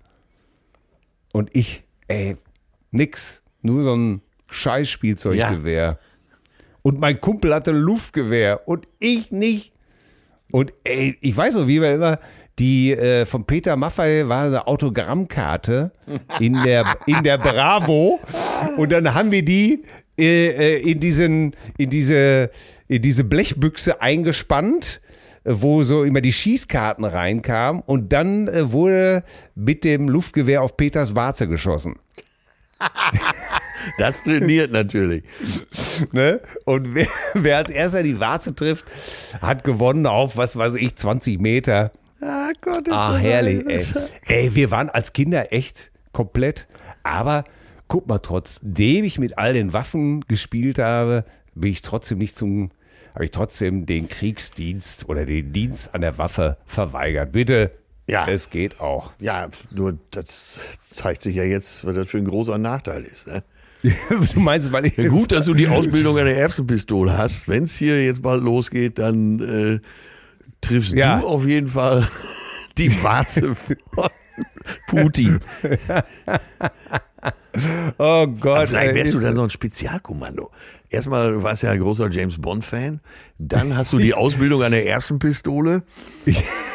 Und ich, ey, nix. Nur so ein Scheißspielzeuggewehr. Und mein Kumpel hatte ein Luftgewehr und ich nicht. Und ey, ich weiß noch, wie wir immer die äh, von Peter Maffay war eine Autogrammkarte in der, in der Bravo. Und dann haben wir die äh, äh, in, diesen, in, diese, in diese Blechbüchse eingespannt, äh, wo so immer die Schießkarten reinkamen. Und dann äh, wurde mit dem Luftgewehr auf Peters Warze geschossen. [laughs] Das trainiert natürlich. Ne? Und wer, wer als erster die Warze trifft, hat gewonnen auf, was weiß ich, 20 Meter. Gott, ist Ah, das herrlich, ey. Ey, wir waren als Kinder echt komplett. Aber guck mal, trotzdem ich mit all den Waffen gespielt habe, bin ich trotzdem nicht zum, habe ich trotzdem den Kriegsdienst oder den Dienst an der Waffe verweigert. Bitte, Ja. es geht auch. Ja, nur das zeigt sich ja jetzt, was das für ein großer Nachteil ist. Ne? [laughs] du meinst, weil ich. Ja, gut, dass du die Ausbildung an der Erbsenpistole hast. Wenn es hier jetzt bald losgeht, dann äh, triffst Ja. du auf jeden Fall die Warze [laughs] von Putin. Oh Gott. Vielleicht ey, wärst du dann so ein Spezialkommando. Erstmal, du warst ja ein großer James Bond-Fan. Dann hast du die Ausbildung an der Erbsenpistole.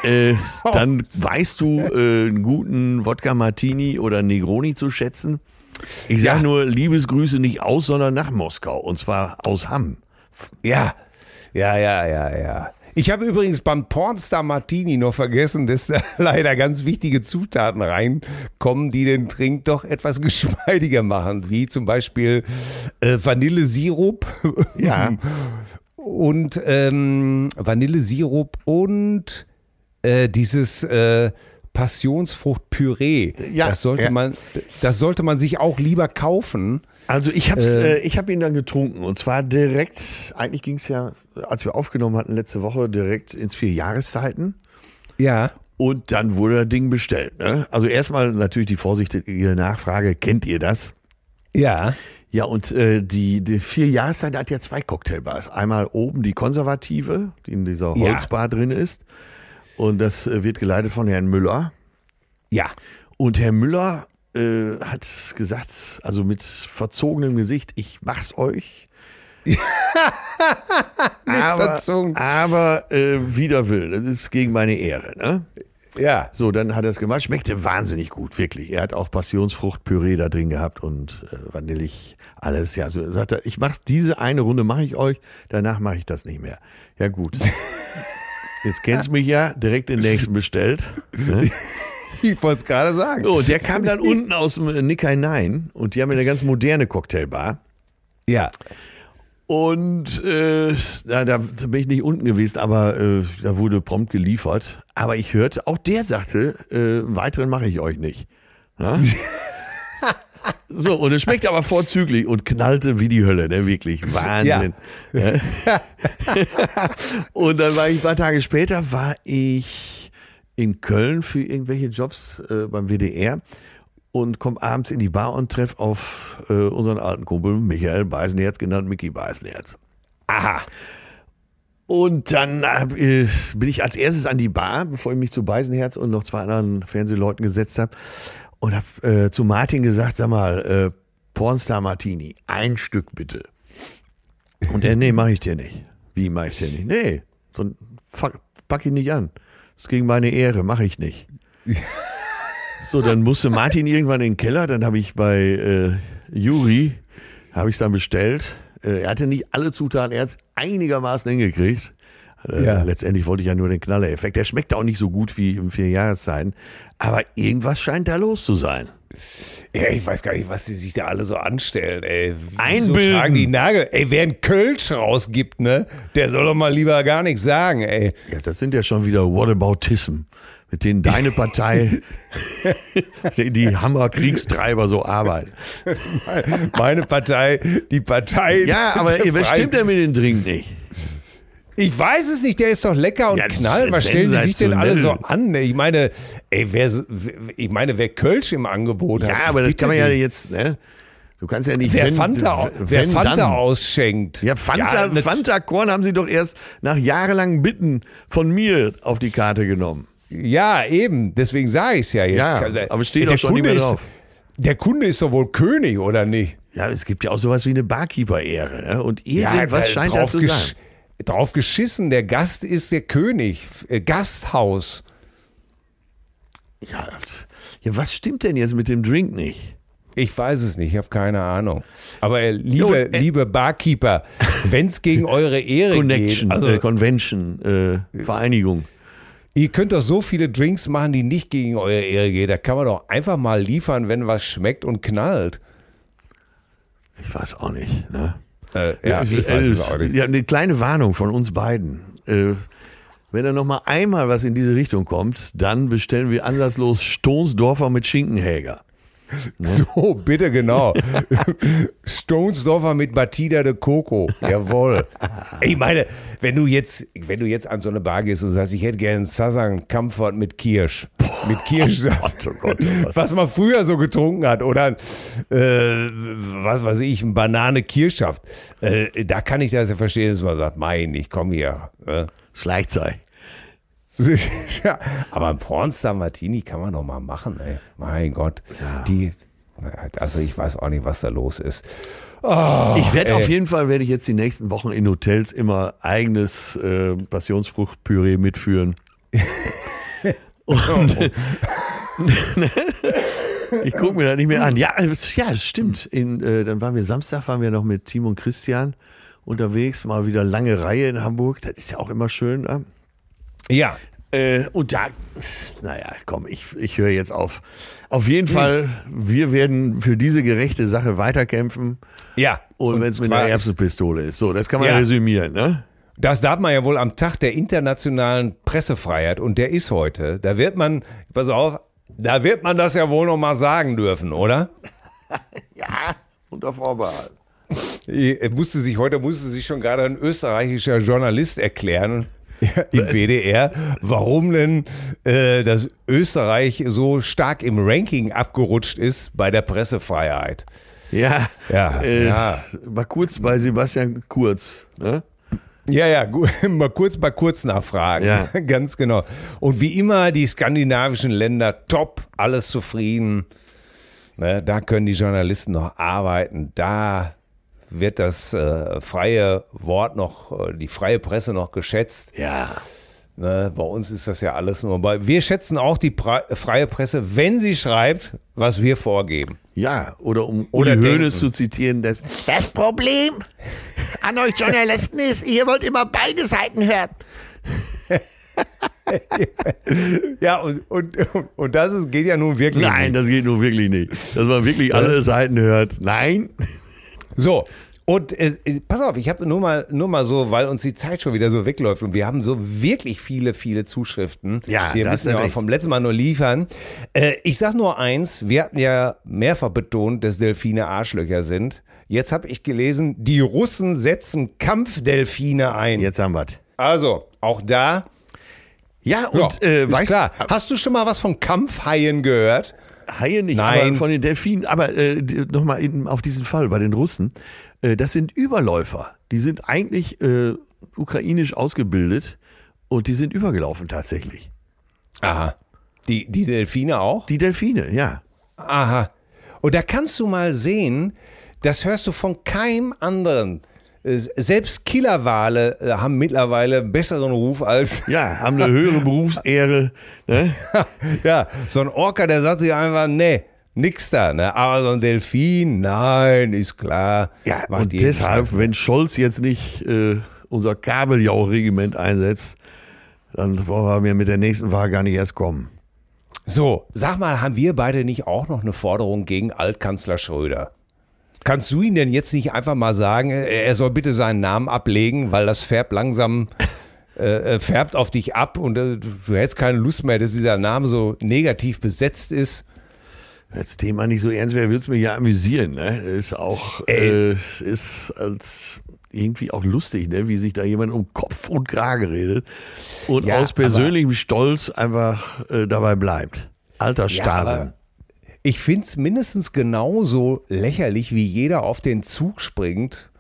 Äh, dann weißt du äh, einen guten Wodka Martini oder Negroni zu schätzen. Ich sage Ja. nur Liebesgrüße nicht aus, sondern nach Moskau. Und zwar aus Hamm. Ja, ja, ja, ja, ja. Ich habe übrigens beim Pornstar Martini noch vergessen, dass da [laughs] leider ganz wichtige Zutaten reinkommen, die den Trink doch etwas [laughs] geschmeidiger machen, wie zum Beispiel äh, Vanillesirup. [laughs] Ja. Und ähm, Vanillesirup und äh, dieses äh, Passionsfruchtpüree. Ja, das sollte ja. man, das sollte man sich auch lieber kaufen. Also ich habe äh, ich hab ihn dann getrunken und zwar direkt, eigentlich ging es ja, als wir aufgenommen hatten letzte Woche, direkt ins vier Jahreszeiten. Ja. Und dann wurde das Ding bestellt. Ne? Also erstmal natürlich die vorsichtige Nachfrage, kennt ihr das? Ja. Ja, und äh, die, die vier Jahreszeit hat ja zwei Cocktailbars. Einmal oben die konservative, die in dieser Ja. Holzbar drin ist. Und das äh, wird geleitet von Herrn Müller. Ja. Und Herr Müller äh, hat gesagt, also mit verzogenem Gesicht, ich mach's euch. [laughs] aber verzogen. aber äh, wider Willen, das ist gegen meine Ehre. Ne? Ja. So, dann hat er es gemacht. Schmeckte wahnsinnig gut, wirklich. Er hat auch Passionsfruchtpüree da drin gehabt und äh, Vanillig, alles. Ja, so sagt er, ich mach diese eine Runde mache ich euch, danach mache ich das nicht mehr. Ja, gut. [laughs] Jetzt kennst du mich ja, direkt den nächsten bestellt. Ne? [laughs] [laughs] Ich wollte es gerade sagen. So, der kam dann [laughs] unten aus dem äh, Nickei Nein und die haben eine ganz moderne Cocktailbar. Ja. Und äh, da, da bin ich nicht unten gewesen, aber äh, da wurde prompt geliefert. Aber ich hörte, auch der sagte, äh, weiteren mache ich euch nicht. [laughs] So, und es schmeckt aber vorzüglich und knallte wie die Hölle, ne? Wirklich. Wahnsinn. Ja. und dann war ich ein paar Tage später, war ich in Köln für irgendwelche Jobs äh, beim WDR und komme abends in die Bar und treffe auf äh, unseren alten Kumpel Michael Beisenherz, genannt Mickey Beisenherz. Aha. Und dann äh, bin ich als erstes an die Bar, bevor ich mich zu Beisenherz und noch zwei anderen Fernsehleuten gesetzt habe und habe äh, zu Martin gesagt, sag mal, äh, Pornstar Martini, ein Stück bitte. Und er, nee, mache ich dir nicht. Wie mache ich dir nicht? Nee, so, fuck, pack ihn nicht an. Das ist gegen meine Ehre, mache ich nicht. So, dann musste Martin irgendwann in den Keller, dann habe ich bei äh, Juri, habe ich es dann bestellt. Äh, er hatte nicht alle Zutaten, er hat es einigermaßen hingekriegt. Äh, Ja. Letztendlich wollte ich ja nur den Knallereffekt. Der schmeckt auch nicht so gut wie im vier Jahreszeiten. Aber irgendwas scheint da los zu sein. Ja, ich weiß gar nicht, was die sich da alle so anstellen, ey. Wieso Einbilden. tragen die Nagel. Ey, wer einen Kölsch rausgibt, ne, der soll doch mal lieber gar nichts sagen, ey. Ja, das sind ja schon wieder Whataboutism. mit denen deine Partei, [laughs] die Hammer-Kriegstreiber so arbeiten. Meine Partei, die Partei. Ja, aber was stimmt denn mit dem Drink nicht? Ich weiß es nicht, der ist doch lecker und Ja, knall. ist Was stellen die sich denn alle so an? Ich meine, ey, wer, ich meine, wer Kölsch im Angebot hat. Ja, aber das kann man ja jetzt, ne? Du kannst ja nicht, Wer wenn, Fanta, au- wer wenn Fanta dann. ausschenkt. Ja, Fanta, nat- Fanta Korn haben sie doch erst nach jahrelangen Bitten von mir auf die Karte genommen. Ja, eben. Deswegen sage ich es ja jetzt. Ja, aber steht Der auch schon nicht Kunde mehr ist, drauf. Der Kunde ist doch wohl König, oder nicht? Ja, es gibt ja auch sowas wie eine Barkeeper-Ehre. Ne? Und irgendwas da- scheint da zu sein. Drauf geschissen, der Gast ist der König. Äh, Gasthaus. Ja, ja, was stimmt denn jetzt mit dem Drink nicht? Ich weiß es nicht, ich habe keine Ahnung. Aber äh, liebe, Jo, äh, liebe Barkeeper, wenn es gegen eure Ehre Connection, geht, also äh, Convention, äh, Vereinigung. ihr könnt doch so viele Drinks machen, die nicht gegen eure Ehre gehen. Da kann man doch einfach mal liefern, wenn was schmeckt und knallt. Ich weiß auch nicht. Ne? Äh, ja, ich weiß es auch nicht. Ja, eine kleine Warnung von uns beiden. Äh, wenn da noch mal einmal was in diese Richtung kommt, dann bestellen wir ansatzlos Stonsdorfer mit Schinkenhäger. So, bitte genau. [laughs] Stonesdorfer mit Batida de Coco. Jawohl. Ich meine, wenn du jetzt, wenn du jetzt an so eine Bar gehst und sagst, ich hätte gerne einen Sasan Comfort mit Kirsch. Mit Kirschsaft. Oh Gott, oh Gott. Was man früher so getrunken hat. Oder äh, was weiß ich, ein Banane-Kirschsaft. Äh, da kann ich das ja verstehen, dass man sagt, mein, ich komme hier. Äh. Schleichzeug. [laughs] ja, aber ein Pornstar Martini kann man doch mal machen, ey. Mein Gott. Die, also ich weiß auch nicht, was da los ist. Oh, Ich werde auf jeden Fall, werde ich jetzt die nächsten Wochen in Hotels immer eigenes äh, Passionsfruchtpüree mitführen. [laughs] Und [laughs] ich gucke mir das nicht mehr an. Ja, ja, das stimmt. In, äh, dann waren wir Samstag, waren wir noch mit Tim und Christian unterwegs, mal wieder lange Reihe in Hamburg. Das ist ja auch immer schön. Ne? Ja, Äh, und da, naja, komm, ich, ich höre jetzt auf. Auf jeden Fall, wir werden für diese gerechte Sache weiterkämpfen. ja. Und, wenn es mit einer Erbsenpistole ist. So, das kann man Ja. resümieren, ne? Das darf man ja wohl am Tag der internationalen Pressefreiheit und der ist heute. Da wird man, pass auf, da wird man das ja wohl noch mal sagen dürfen, oder? [laughs] Ja, unter Vorbehalt. Er musste sich, heute musste sich schon gerade ein österreichischer Journalist erklären [laughs] im WDR, warum denn äh, das Österreich so stark im Ranking abgerutscht ist bei der Pressefreiheit. Ja, Ja, äh, ja. Mal kurz bei Sebastian Kurz. Ne? Ja, ja, [laughs] mal kurz mal kurz nachfragen. Ja. [laughs] Ganz genau. Und wie immer die skandinavischen Länder top, alles zufrieden. Ne, da können die Journalisten noch arbeiten. Da wird das äh, freie Wort noch, äh, die freie Presse noch geschätzt. Ja. Ne, bei uns ist das ja alles nur bei. Wir schätzen auch die Pre freie Presse, wenn sie schreibt, was wir vorgeben. Ja, oder um Oder. Hoeneß zu zitieren, das, das Problem an euch Journalisten ist, ihr wollt immer beide Seiten hören. [laughs] Ja, und, und, und das ist, geht ja nun wirklich. Nein, nicht. das geht nun wirklich nicht. Dass man wirklich alle Seiten hört. Nein. So, und äh, äh, pass auf, ich habe nur mal, nur mal so, weil uns die Zeit schon wieder so wegläuft und wir haben so wirklich viele, viele Zuschriften. Ja, wir müssen ja auch vom letzten Mal nur liefern. Äh, ich sag nur eins, wir hatten ja mehrfach betont, dass Delfine Arschlöcher sind. Jetzt habe ich gelesen, die Russen setzen Kampfdelfine ein. Jetzt haben wir's. Also, auch da, Ja, ja, und äh, ist weißt klar. Hast du schon mal was von Kampfhaien gehört? Haie nicht, Nein. aber von den Delfinen. Aber äh, nochmal auf diesen Fall bei den Russen. Äh, das sind Überläufer. Die sind eigentlich äh, ukrainisch ausgebildet und die sind übergelaufen tatsächlich. Aha. Die, die Delfine auch? Die Delfine, ja. Aha. Und da kannst du mal sehen, das hörst du von keinem anderen. Selbst Killerwale äh, haben mittlerweile einen besseren Ruf als. Ja, haben eine höhere [laughs] Berufsehre. Ne? [laughs] ja, so ein Orca, der sagt sich einfach, nee, nix da. Ne? Aber so ein Delfin, nein, ist klar. Ja, und deshalb, Scheiß. wenn Scholz jetzt nicht äh, unser Kabeljau-Regiment einsetzt, dann brauchen wir mit der nächsten Wahl gar nicht erst kommen. So, sag mal, haben wir beide nicht auch noch eine Forderung gegen Altkanzler Schröder? Kannst du ihn denn jetzt nicht einfach mal sagen, er soll bitte seinen Namen ablegen, weil das färbt langsam äh, färbt auf dich ab und äh, du hättest keine Lust mehr, dass dieser Name so negativ besetzt ist. Wenn das Thema nicht so ernst wäre, würde es mich ja amüsieren. Ne? Ist auch, äh, ist als irgendwie auch lustig, ne? wie sich da jemand um Kopf und Krage redet und Ja, aus persönlichem Stolz einfach äh, dabei bleibt. Alter Stase. aber ich finde es mindestens genauso lächerlich, wie jeder auf den Zug springt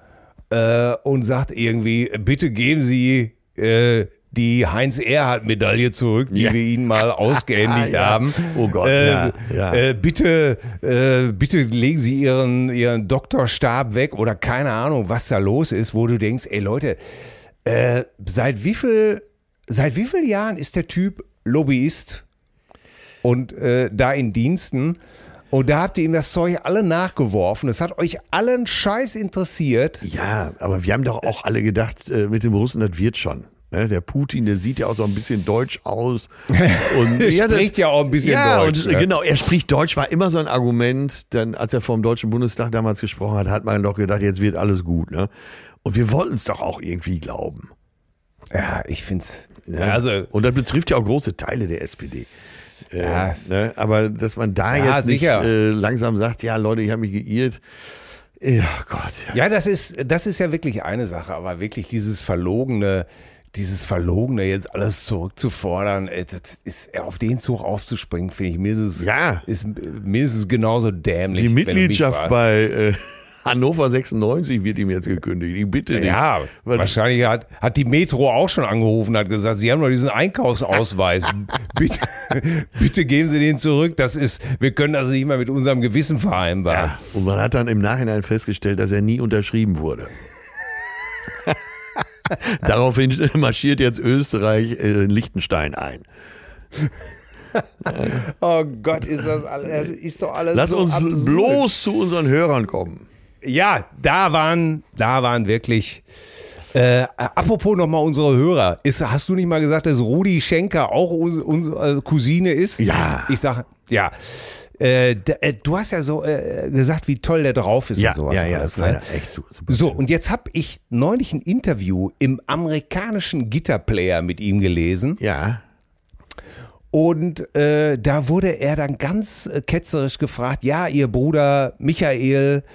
äh, und sagt irgendwie, bitte geben Sie äh, die Heinz-Erhardt-Medaille zurück, die Ja. wir Ihnen mal [laughs] ausgehändigt Ja. haben. Oh Gott, äh, ja, ja. Äh, bitte, äh, bitte legen Sie Ihren, Ihren Doktorstab weg oder keine Ahnung, was da los ist, wo du denkst, ey Leute, äh, seit wie viel, seit wie vielen Jahren ist der Typ Lobbyist und äh, da in Diensten? Und da habt ihr ihm das Zeug alle nachgeworfen. Es hat euch allen Scheiß interessiert. Ja, aber wir haben doch auch alle gedacht, äh, mit dem Russen, das wird schon. Ne? Der Putin, der sieht ja auch so ein bisschen deutsch aus. [laughs] Und Er spricht ja auch ein bisschen ja, Deutsch, Und, ne? Genau, er spricht Deutsch, war immer so ein Argument. Dann, als er vom Deutschen Bundestag damals gesprochen hat, hat man doch gedacht, jetzt wird alles gut. Ne? Und wir wollten es doch auch irgendwie glauben. Ja, ich find's. Ja, also, und das betrifft ja auch große Teile der SPD. Äh, Ja. ne? Aber dass man da Ja, jetzt nicht äh, langsam sagt, ja Leute, ich habe mich geirrt. Ja Gott. ja, das ist, das ist ja wirklich eine Sache, aber wirklich dieses verlogene, dieses verlogene jetzt alles zurückzufordern, ey, das ist auf den Zug aufzuspringen, finde ich mindestens, Ja. ist mindestens genauso dämlich. Die Mitgliedschaft bei äh, Hannover 96 wird ihm jetzt gekündigt. Ich bitte dich. Ja, wahrscheinlich hat, hat die Metro auch schon angerufen, hat gesagt, Sie haben doch diesen Einkaufsausweis. [laughs] bitte, bitte geben Sie den zurück. Das ist, wir können das nicht mehr mit unserem Gewissen vereinbaren. Ja, und man hat dann im Nachhinein festgestellt, dass er nie unterschrieben wurde. [laughs] Daraufhin marschiert jetzt Österreich in Liechtenstein ein. Oh Gott, ist das alles, das ist doch alles Lass so uns absurd. bloß zu unseren Hörern kommen. Ja, da waren, da waren wirklich. Äh, apropos nochmal unsere Hörer. Ist, hast du nicht mal gesagt, dass Rudi Schenker auch uns- unsere Cousine ist? Ja. Ich sage, ja. Äh, äh, du hast ja so äh, gesagt, wie toll der drauf ist Ja, und sowas. ja, ja, alles, ne? echt super. So, und jetzt habe ich neulich ein Interview im amerikanischen Gitterplayer mit ihm gelesen. Ja, Und äh, da wurde er dann ganz äh, ketzerisch gefragt, ja, ihr Bruder Michael äh,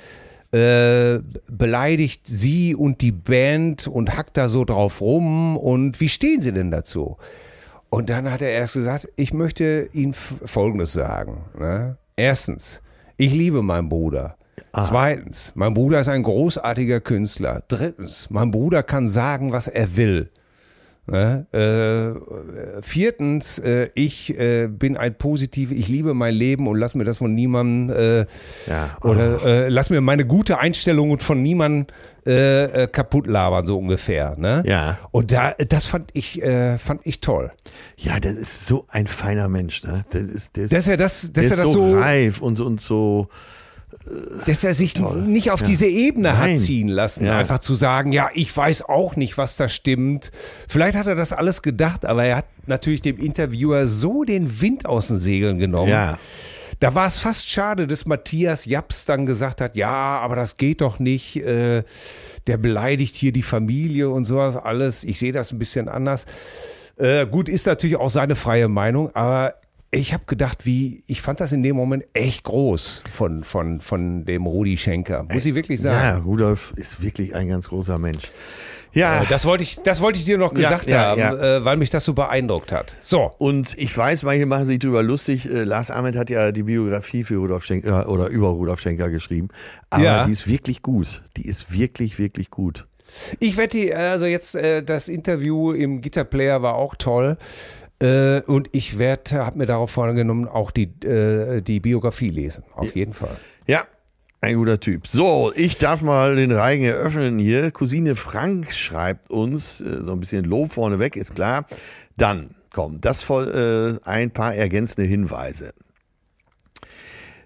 beleidigt sie und die Band und hackt da so drauf rum und wie stehen sie denn dazu? Und dann hat er erst gesagt, ich möchte Ihnen Folgendes sagen. Ne? Erstens, ich liebe meinen Bruder. Zweitens, mein Bruder ist ein großartiger Künstler. Drittens, mein Bruder kann sagen, was er will. Ne? Äh, viertens, äh, ich äh, bin ein positiv, ich liebe mein Leben und lass mir das von niemandem äh, Ja. oder äh, lass mir meine gute Einstellung von niemandem äh, äh, kaputt labern, so ungefähr. Ne? Ja. Und da, das fand ich, äh, fand ich toll. ja, das ist so ein feiner Mensch. Ne? Das ist, der ist, Dass er das, dass ist er das so, so, reif und, und so. Dass er sich nicht auf diese Ebene Nein. hat ziehen lassen, Ja. einfach zu sagen, ja, ich weiß auch nicht, was da stimmt. Vielleicht hat er das alles gedacht, aber er hat natürlich dem Interviewer so den Wind aus den Segeln genommen. Ja. Da war es fast schade, dass Matthias Japs dann gesagt hat, ja, aber das geht doch nicht. Äh, der beleidigt hier die Familie und sowas alles. Ich sehe das ein bisschen anders. Äh, gut, ist natürlich auch seine freie Meinung, aber ich habe gedacht, wie, ich fand das in dem Moment echt groß von, von, von dem Rudi Schenker. Muss ich wirklich Ja, sagen. Rudolf ist wirklich ein ganz großer Mensch. Ja, Äh, Das wollte ich, das wollte ich dir noch Ja, gesagt ja, haben, ja. Äh, weil mich das so beeindruckt hat. So. Und ich weiß, manche machen sich drüber lustig. Äh, Lars Ahmed hat ja die Biografie für Rudolf Schenker oder über Rudolf Schenker geschrieben. Aber Ja. die ist wirklich gut. Die ist wirklich, wirklich gut. Ich die, also jetzt das Interview im Gitterplayer war auch toll. Äh, und ich werde, habe mir darauf vorgenommen, auch die, äh, die Biografie lesen. Auf jeden Fall. Ja, ein guter Typ. So, ich darf mal den Reigen eröffnen hier. Cousine Frank schreibt uns, äh, so ein bisschen Lob vorneweg, ist klar. Dann kommt das voll, äh, ein paar ergänzende Hinweise.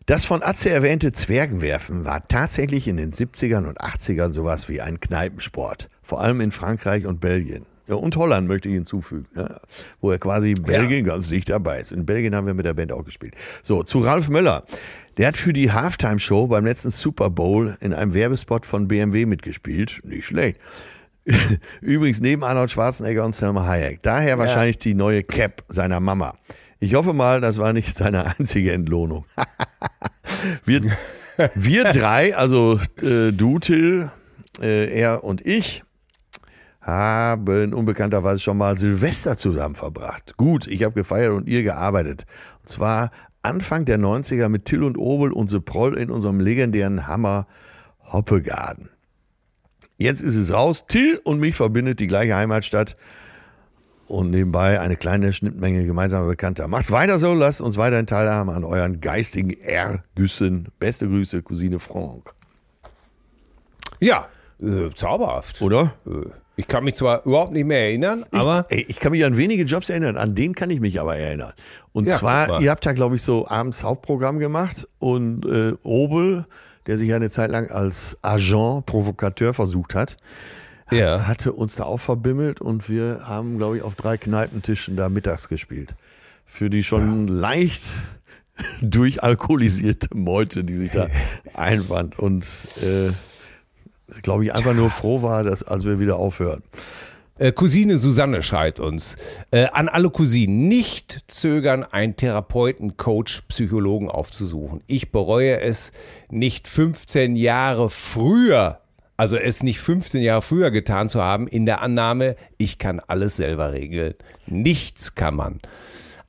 Das von Atze erwähnte Zwergenwerfen war tatsächlich in den 70ern und 80ern sowas wie ein Kneipensport. Vor allem in Frankreich und Belgien. Ja, und Holland möchte ich hinzufügen, ja, wo er quasi Belgien ganz dicht dabei ist. In Belgien haben wir mit der Band auch gespielt. So, zu Ralf Möller. Der hat für die Halftime-Show beim letzten Super Bowl in einem Werbespot von BMW mitgespielt. Nicht schlecht. [laughs] Übrigens neben Arnold Schwarzenegger und Selma Hayek. Daher wahrscheinlich die neue Cap seiner Mama. Ich hoffe mal, das war nicht seine einzige Entlohnung. [laughs] wir, wir [laughs] drei, also äh, du, Till, äh, er und ich, haben unbekannterweise schon mal Silvester zusammen verbracht. Gut, ich habe gefeiert und ihr gearbeitet. Und zwar Anfang der 90er mit Till und Obel und The Proll in unserem legendären Hammer Hoppegarden. Jetzt ist es raus. Till und mich verbindet die gleiche Heimatstadt und nebenbei eine kleine Schnittmenge gemeinsamer Bekannter. Macht weiter so, lasst uns weiterhin teilhaben an euren geistigen Ergüssen. Beste Grüße, Cousine Frank. Ja, äh, zauberhaft. Oder? Äh, ich kann mich zwar überhaupt nicht mehr erinnern, aber. Ich, ey, ich kann mich an wenige Jobs erinnern, an den kann ich mich aber erinnern. Und Ja, zwar, ihr habt da, glaube ich, so abends Hauptprogramm gemacht und äh, Obel, der sich ja eine Zeit lang als Agent, Provokateur versucht hat, Ja. hatte uns da auch verbimmelt und wir haben, glaube ich, auf drei Kneipentischen da mittags gespielt. Für die schon leicht [laughs] durchalkoholisierte Meute, die sich da [laughs] einfand und äh, glaube ich einfach nur froh war, dass als wir wieder aufhören. Äh, Cousine Susanne schreibt uns, äh, an alle Cousinen, nicht zögern, einen Therapeuten, Coach, Psychologen aufzusuchen. Ich bereue es nicht 15 Jahre früher, also es nicht 15 Jahre früher getan zu haben, in der Annahme, ich kann alles selber regeln. Nichts kann man.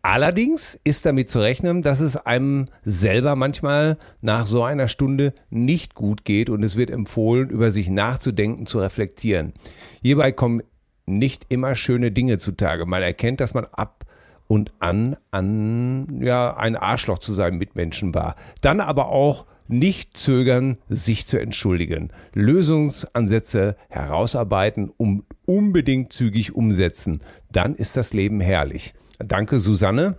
Allerdings ist damit zu rechnen, dass es einem selber manchmal nach so einer Stunde nicht gut geht und es wird empfohlen, über sich nachzudenken, zu reflektieren. Hierbei kommen nicht immer schöne Dinge zutage. Man erkennt, dass man ab und an, an ja, ein Arschloch zu seinen Mitmenschen war. Dann aber auch nicht zögern, sich zu entschuldigen. Lösungsansätze herausarbeiten, um unbedingt zügig umsetzen. Dann ist das Leben herrlich. Danke, Susanne.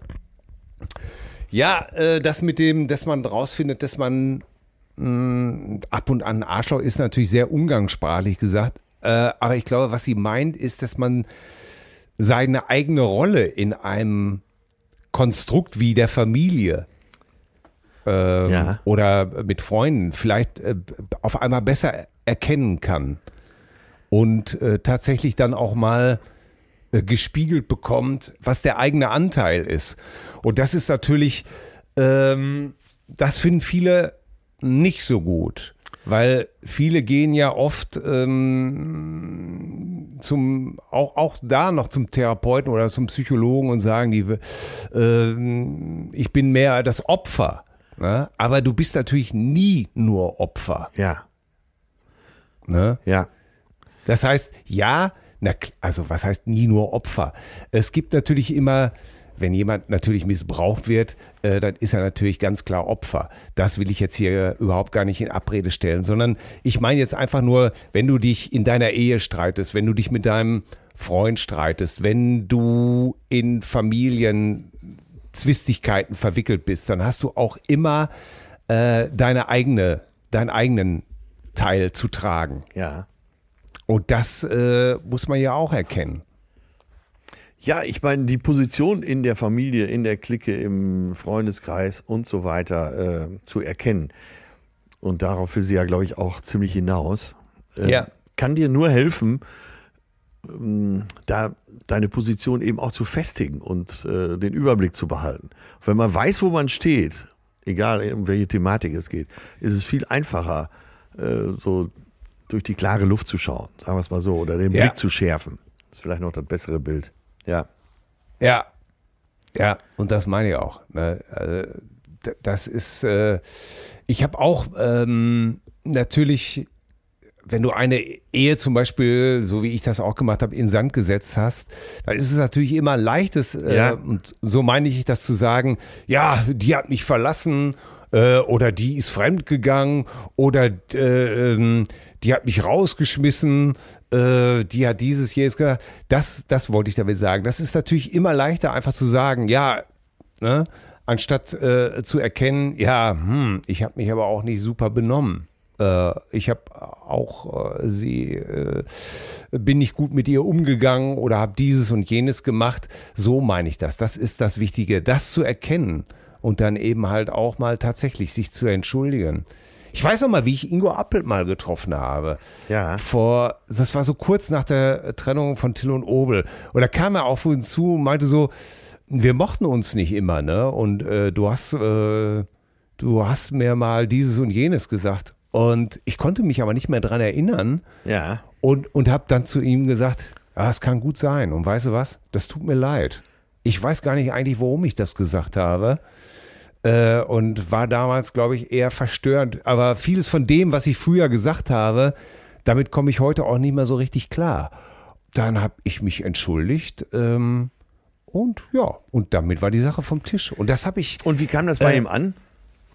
Ja, äh, das mit dem, dass man rausfindet, dass man mh, ab und an Arschloch ist natürlich sehr umgangssprachlich gesagt. Äh, aber ich glaube, was sie meint, ist, dass man seine eigene Rolle in einem Konstrukt wie der Familie ähm, Ja. oder mit Freunden vielleicht äh, auf einmal besser erkennen kann und äh, tatsächlich dann auch mal äh, gespiegelt bekommt, was der eigene Anteil ist. Und das ist natürlich, ähm, das finden viele nicht so gut, weil viele gehen ja oft ähm, zum, auch, auch da noch zum Therapeuten oder zum Psychologen und sagen, die, ähm, ich bin mehr das Opfer. Ne? Aber du bist natürlich nie nur Opfer. Ja, Ne? ja. Das heißt, ja, na, also was heißt nie nur Opfer? Es gibt natürlich immer, wenn jemand natürlich missbraucht wird, äh, dann ist er natürlich ganz klar Opfer. Das will ich jetzt hier überhaupt gar nicht in Abrede stellen, sondern ich meine jetzt einfach nur, wenn du dich in deiner Ehe streitest, wenn du dich mit deinem Freund streitest, wenn du in Familienzwistigkeiten verwickelt bist, dann hast du auch immer äh, deine eigene, deinen eigenen Teil zu tragen. Ja. Und das äh, muss man ja auch erkennen. Ja, ich meine, die Position in der Familie, in der Clique, im Freundeskreis und so weiter äh, zu erkennen. Und darauf will sie ja, glaube ich, auch ziemlich hinaus. Äh, Ja. Kann dir nur helfen, ähm, da deine Position eben auch zu festigen und äh, den Überblick zu behalten. Wenn man weiß, wo man steht, egal um welche Thematik es geht, ist es viel einfacher, äh, so durch die klare Luft zu schauen, sagen wir es mal so, oder den Ja. Blick zu schärfen. Das ist vielleicht noch das bessere Bild. Ja. Ja. Ja, und das meine ich auch. Ne? Also, das ist, äh, ich habe auch ähm, natürlich, wenn du eine Ehe zum Beispiel, so wie ich das auch gemacht habe, in Sand gesetzt hast, dann ist es natürlich immer ein leichtes, äh, Ja. und so meine ich das zu sagen, ja, die hat mich verlassen äh, oder die ist fremdgegangen oder äh, ähm, die hat mich rausgeschmissen, äh, die hat dieses, jenes gesagt. Das, das wollte ich damit sagen. Das ist natürlich immer leichter, einfach zu sagen, ja, ne? anstatt äh, zu erkennen, ja, hm, ich habe mich aber auch nicht super benommen. Äh, ich habe auch äh, sie, äh, bin nicht gut mit ihr umgegangen oder habe dieses und jenes gemacht. So meine ich das. Das ist das Wichtige, das zu erkennen und dann eben halt auch mal tatsächlich sich zu entschuldigen. Ich weiß noch mal, wie ich Ingo Appelt mal getroffen habe. Ja. Vor, das war so kurz nach der Trennung von Till und Obel. Und da kam er auf uns zu und meinte so, wir mochten uns nicht immer, ne? Und äh, du hast, äh, du hast mir mal dieses und jenes gesagt. Und ich konnte mich aber nicht mehr dran erinnern. Ja. Und, und habe dann zu ihm gesagt, ja, es kann gut sein. Und weißt du was? Das tut mir leid. Ich weiß gar nicht eigentlich, warum ich das gesagt habe. Äh, und war damals, glaube ich, eher verstörend. Aber vieles von dem, was ich früher gesagt habe, damit komme ich heute auch nicht mehr so richtig klar. Dann habe ich mich entschuldigt. Ähm, und ja, und damit war die Sache vom Tisch. Und das habe ich, Und wie kam das bei Äh, ihm an?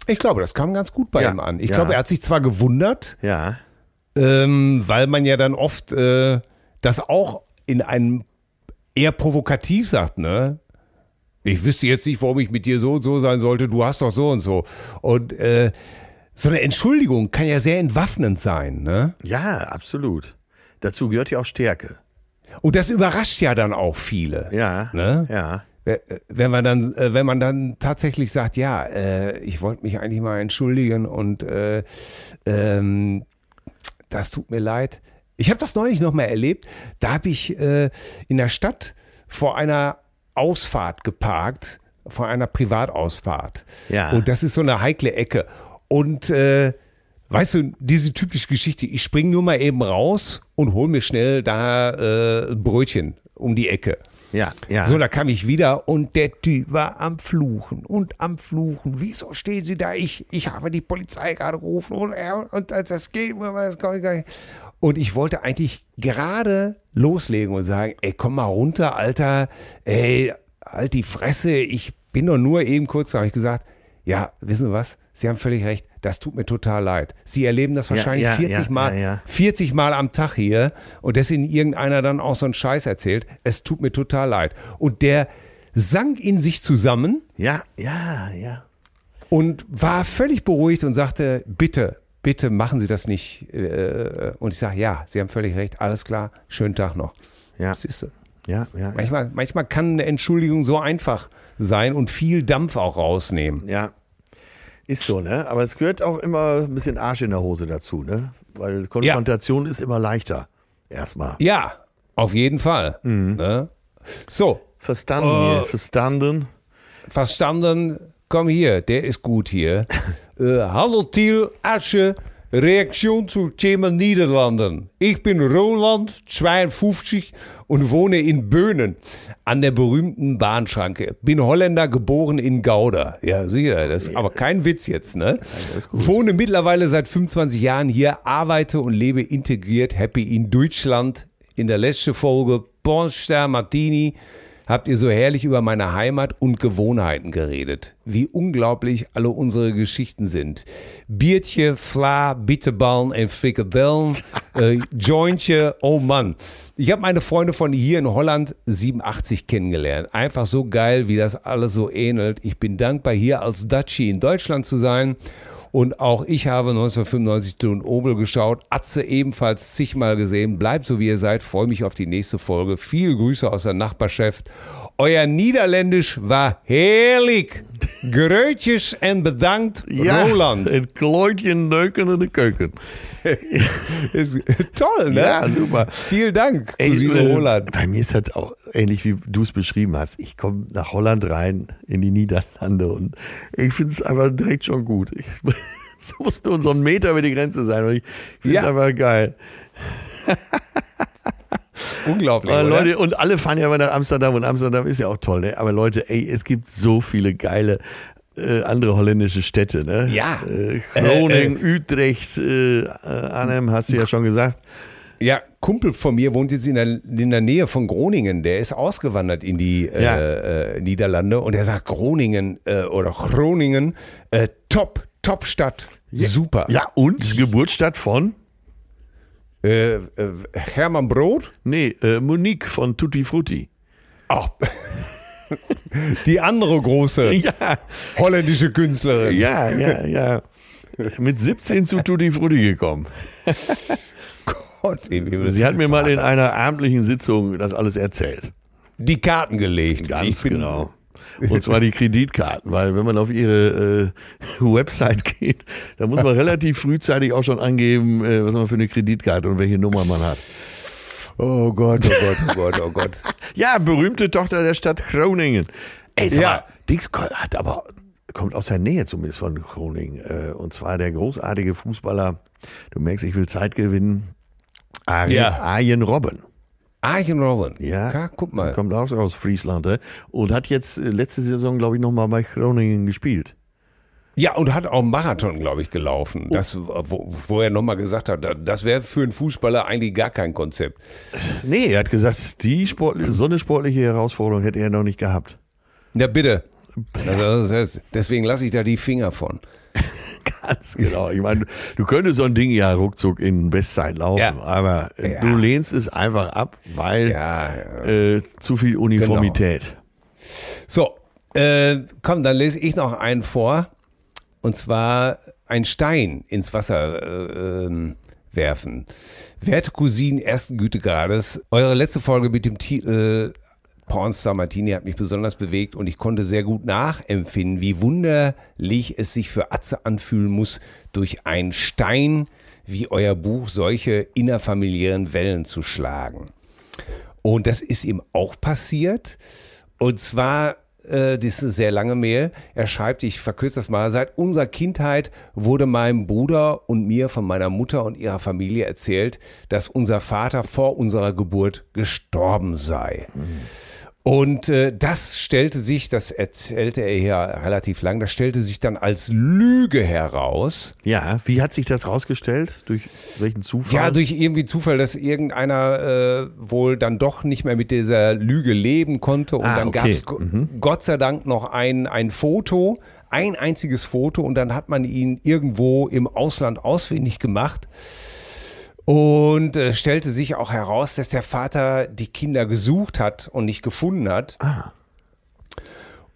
ich glaube, das kam ganz gut bei Ja, ihm an. Ich ja. glaube, er hat sich zwar gewundert, Ja. ähm, weil man ja dann oft äh, das auch in einem eher provokativ sagt, ne? Ich wüsste jetzt nicht, warum ich mit dir so und so sein sollte, du hast doch so und so. Und äh, so eine Entschuldigung kann ja sehr entwaffnend sein, ne? Ja, absolut. Dazu gehört ja auch Stärke. Und das überrascht ja dann auch viele. Ja. Ne? Ja. Wenn man dann, äh, wenn man dann tatsächlich sagt, ja, äh, ich wollte mich eigentlich mal entschuldigen und äh, ähm, das tut mir leid. Ich habe das neulich noch mal erlebt. Da habe ich äh, in der Stadt vor einer Ausfahrt geparkt, vor einer Privatausfahrt. Ja. Und das ist so eine heikle Ecke. Und äh, weißt du, diese typische Geschichte, ich spring nur mal eben raus und hol mir schnell da äh, ein Brötchen um die Ecke. Ja. Ja. So, da kam ich wieder und der Typ war am Fluchen und am Fluchen. Wieso stehen Sie da? Ich, ich habe die Polizei gerade gerufen und, und das geht das kann ich gar nicht. Und ich wollte eigentlich gerade loslegen und sagen, ey, komm mal runter, Alter, ey, halt die Fresse, ich bin doch nur eben kurz, da habe ich gesagt, ja, wissen Sie was? Sie haben völlig recht, das tut mir total leid. Sie erleben das wahrscheinlich ja, 40 ja, Mal, ja, ja. 40 Mal am Tag hier und dass Ihnen irgendeiner dann auch so einen Scheiß erzählt. Es tut mir total leid. Und der sank in sich zusammen ja, ja, ja. und war völlig beruhigt und sagte, bitte, bitte machen Sie das nicht. Äh, Und ich sage, ja, Sie haben völlig recht, alles klar, schönen Tag noch. Ja. Siehst du. Ja, ja, ja. Manchmal, manchmal kann eine Entschuldigung so einfach sein und viel Dampf auch rausnehmen. Ja. Ist so, ne? Aber es gehört auch immer ein bisschen Arsch in der Hose dazu, ne? Weil Konfrontation ist immer leichter. Erstmal. Ja, auf jeden Fall. Mhm. Ne? So, Verstanden hier. Verstanden. verstanden, komm hier, der ist gut hier. [laughs] äh, hallo Thiel, Asche, Reaktion zu Thema Niederlanden. Ich bin Roland, 52 und wohne in Böhnen an der berühmten Bahnschranke. Bin Holländer, geboren in Gouda. Ja, sicher, das ist aber kein Witz jetzt, ne? Wohne mittlerweile seit 25 Jahren hier, arbeite und lebe integriert, happy in Deutschland. In der letzten Folge Bornster Martini habt ihr so herrlich über meine Heimat und Gewohnheiten geredet. Wie unglaublich alle unsere Geschichten sind. Biertje, Fla, Bitterballen und Frikadellen, [laughs] äh, Jointje, oh Mann. Ich habe meine Freunde von hier in Holland 87 kennengelernt. Einfach so geil, wie das alles so ähnelt. Ich bin dankbar, hier als Dutchie in Deutschland zu sein. Und auch ich habe 1995 Ton Obel geschaut, Atze ebenfalls zigmal gesehen. Bleibt so wie ihr seid, freue mich auf die nächste Folge. Viele Grüße aus der Nachbarschaft. Euer Niederländisch war herrlich. Grötjes en bedankt, Roland. Het klooitje neuken in de keuken. Ist toll, ne? Ja, super. Vielen Dank, Ey, Cousine äh, Roland. Bei mir ist das auch ähnlich, wie du es beschrieben hast. Ich komme nach Holland rein, in die Niederlande und ich finde es einfach direkt schon gut. Ich, [laughs] es muss nur so ein Meter über die Grenze sein und ich finde es Ja. einfach geil. [laughs] Unglaublich, oder? Leute, und alle fahren ja immer nach Amsterdam und Amsterdam ist ja auch toll, ne? Aber Leute, ey, es gibt so viele geile äh, andere holländische Städte, ne? Ja. Äh, Groningen, Utrecht, äh, äh, Arnhem, hast du ja schon gesagt. Ja, Kumpel von mir wohnt jetzt in der, in der Nähe von Groningen. Der ist ausgewandert in die Ja. äh, äh, Niederlande und er sagt Groningen äh, oder Groningen, äh, top, top Stadt, super. Ja, und Geburtsstadt von? Äh, äh, Hermann Brot? Nee, äh, Monique von Tutti Frutti. Oh. [laughs] die andere große [laughs] Ja, holländische Künstlerin. ja, ja, ja. Mit 17 zu Tutti Frutti gekommen. [laughs] Gott. Sie hat mir mal in einer abendlichen Sitzung das alles erzählt. die Karten gelegt. Ganz genau. Und zwar die Kreditkarten, weil wenn man auf ihre äh, [laughs] Website geht, da muss man relativ frühzeitig auch schon angeben, äh, was man für eine Kreditkarte und welche Nummer man hat. Oh Gott, oh Gott, oh Gott, oh Gott. [laughs] Ja, berühmte Tochter der Stadt Groningen. Ey, sag Ja. mal, Dix hat aber, kommt aus der Nähe zumindest von Groningen. Äh, und zwar der großartige Fußballer, du merkst, ich will Zeit gewinnen, Arjen, Ja. Arjen Robben. Arjen Robben. Ja, Ja, guck mal. Kommt auch aus Friesland und hat jetzt äh, letzte Saison, glaube ich, nochmal bei Groningen gespielt. Ja, und hat auch einen Marathon, glaube ich, gelaufen. Das, wo, wo er nochmal gesagt hat, das wäre für einen Fußballer eigentlich gar kein Konzept. Nee, er hat gesagt, die sportliche, so eine sportliche Herausforderung hätte er noch nicht gehabt. Ja, bitte. Also, deswegen lasse ich da die Finger von. [laughs] Ganz genau. Ich meine, du könntest so ein Ding ja ruckzuck in Bestzeit laufen, Ja. aber äh, Ja. du lehnst es einfach ab, weil Ja, äh, zu viel Uniformität. So, äh, komm, dann lese ich noch einen vor. Und zwar ein Stein ins Wasser äh, ähm, werfen. Werte Cousinen ersten Gütegrades, eure letzte Folge mit dem Titel Pornstar Martini hat mich besonders bewegt und ich konnte sehr gut nachempfinden, wie wunderlich es sich für Atze anfühlen muss, durch einen Stein wie euer Buch solche innerfamiliären Wellen zu schlagen. Und das ist ihm auch passiert. Und zwar, äh, sehr lange Mail. Er schreibt, ich verkürze das mal, seit unserer Kindheit wurde meinem Bruder und mir von meiner Mutter und ihrer Familie erzählt, dass unser Vater vor unserer Geburt gestorben sei. Und äh, das stellte sich, das erzählte er hier relativ lang, das stellte sich dann als Lüge heraus. Ja, wie hat sich das rausgestellt? Durch welchen Zufall? Ja, durch irgendwie Zufall, dass irgendeiner äh, wohl dann doch nicht mehr mit dieser Lüge leben konnte. Und Ah, dann okay. gab es Gott sei Dank noch ein, ein Foto, ein einziges Foto. Und dann hat man ihn irgendwo im Ausland ausfindig gemacht. Und äh, stellte sich auch heraus, dass der Vater die Kinder gesucht hat und nicht gefunden hat.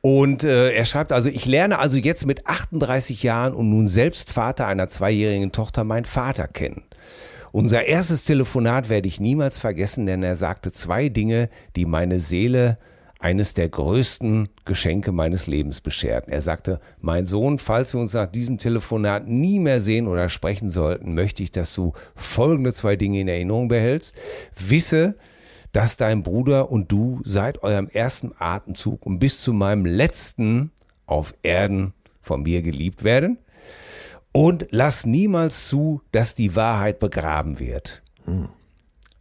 Und äh, er schreibt also, ich lerne also jetzt mit 38 Jahren und nun selbst Vater einer zweijährigen Tochter meinen Vater kennen. Unser erstes Telefonat werde ich niemals vergessen, denn er sagte zwei Dinge, die meine Seele eines der größten Geschenke meines Lebens bescherten. Er sagte, mein Sohn, falls wir uns nach diesem Telefonat nie mehr sehen oder sprechen sollten, möchte ich, dass du folgende zwei Dinge in Erinnerung behältst. Wisse, dass dein Bruder und du seit eurem ersten Atemzug und bis zu meinem letzten auf Erden von mir geliebt werden. Und lass niemals zu, dass die Wahrheit begraben wird.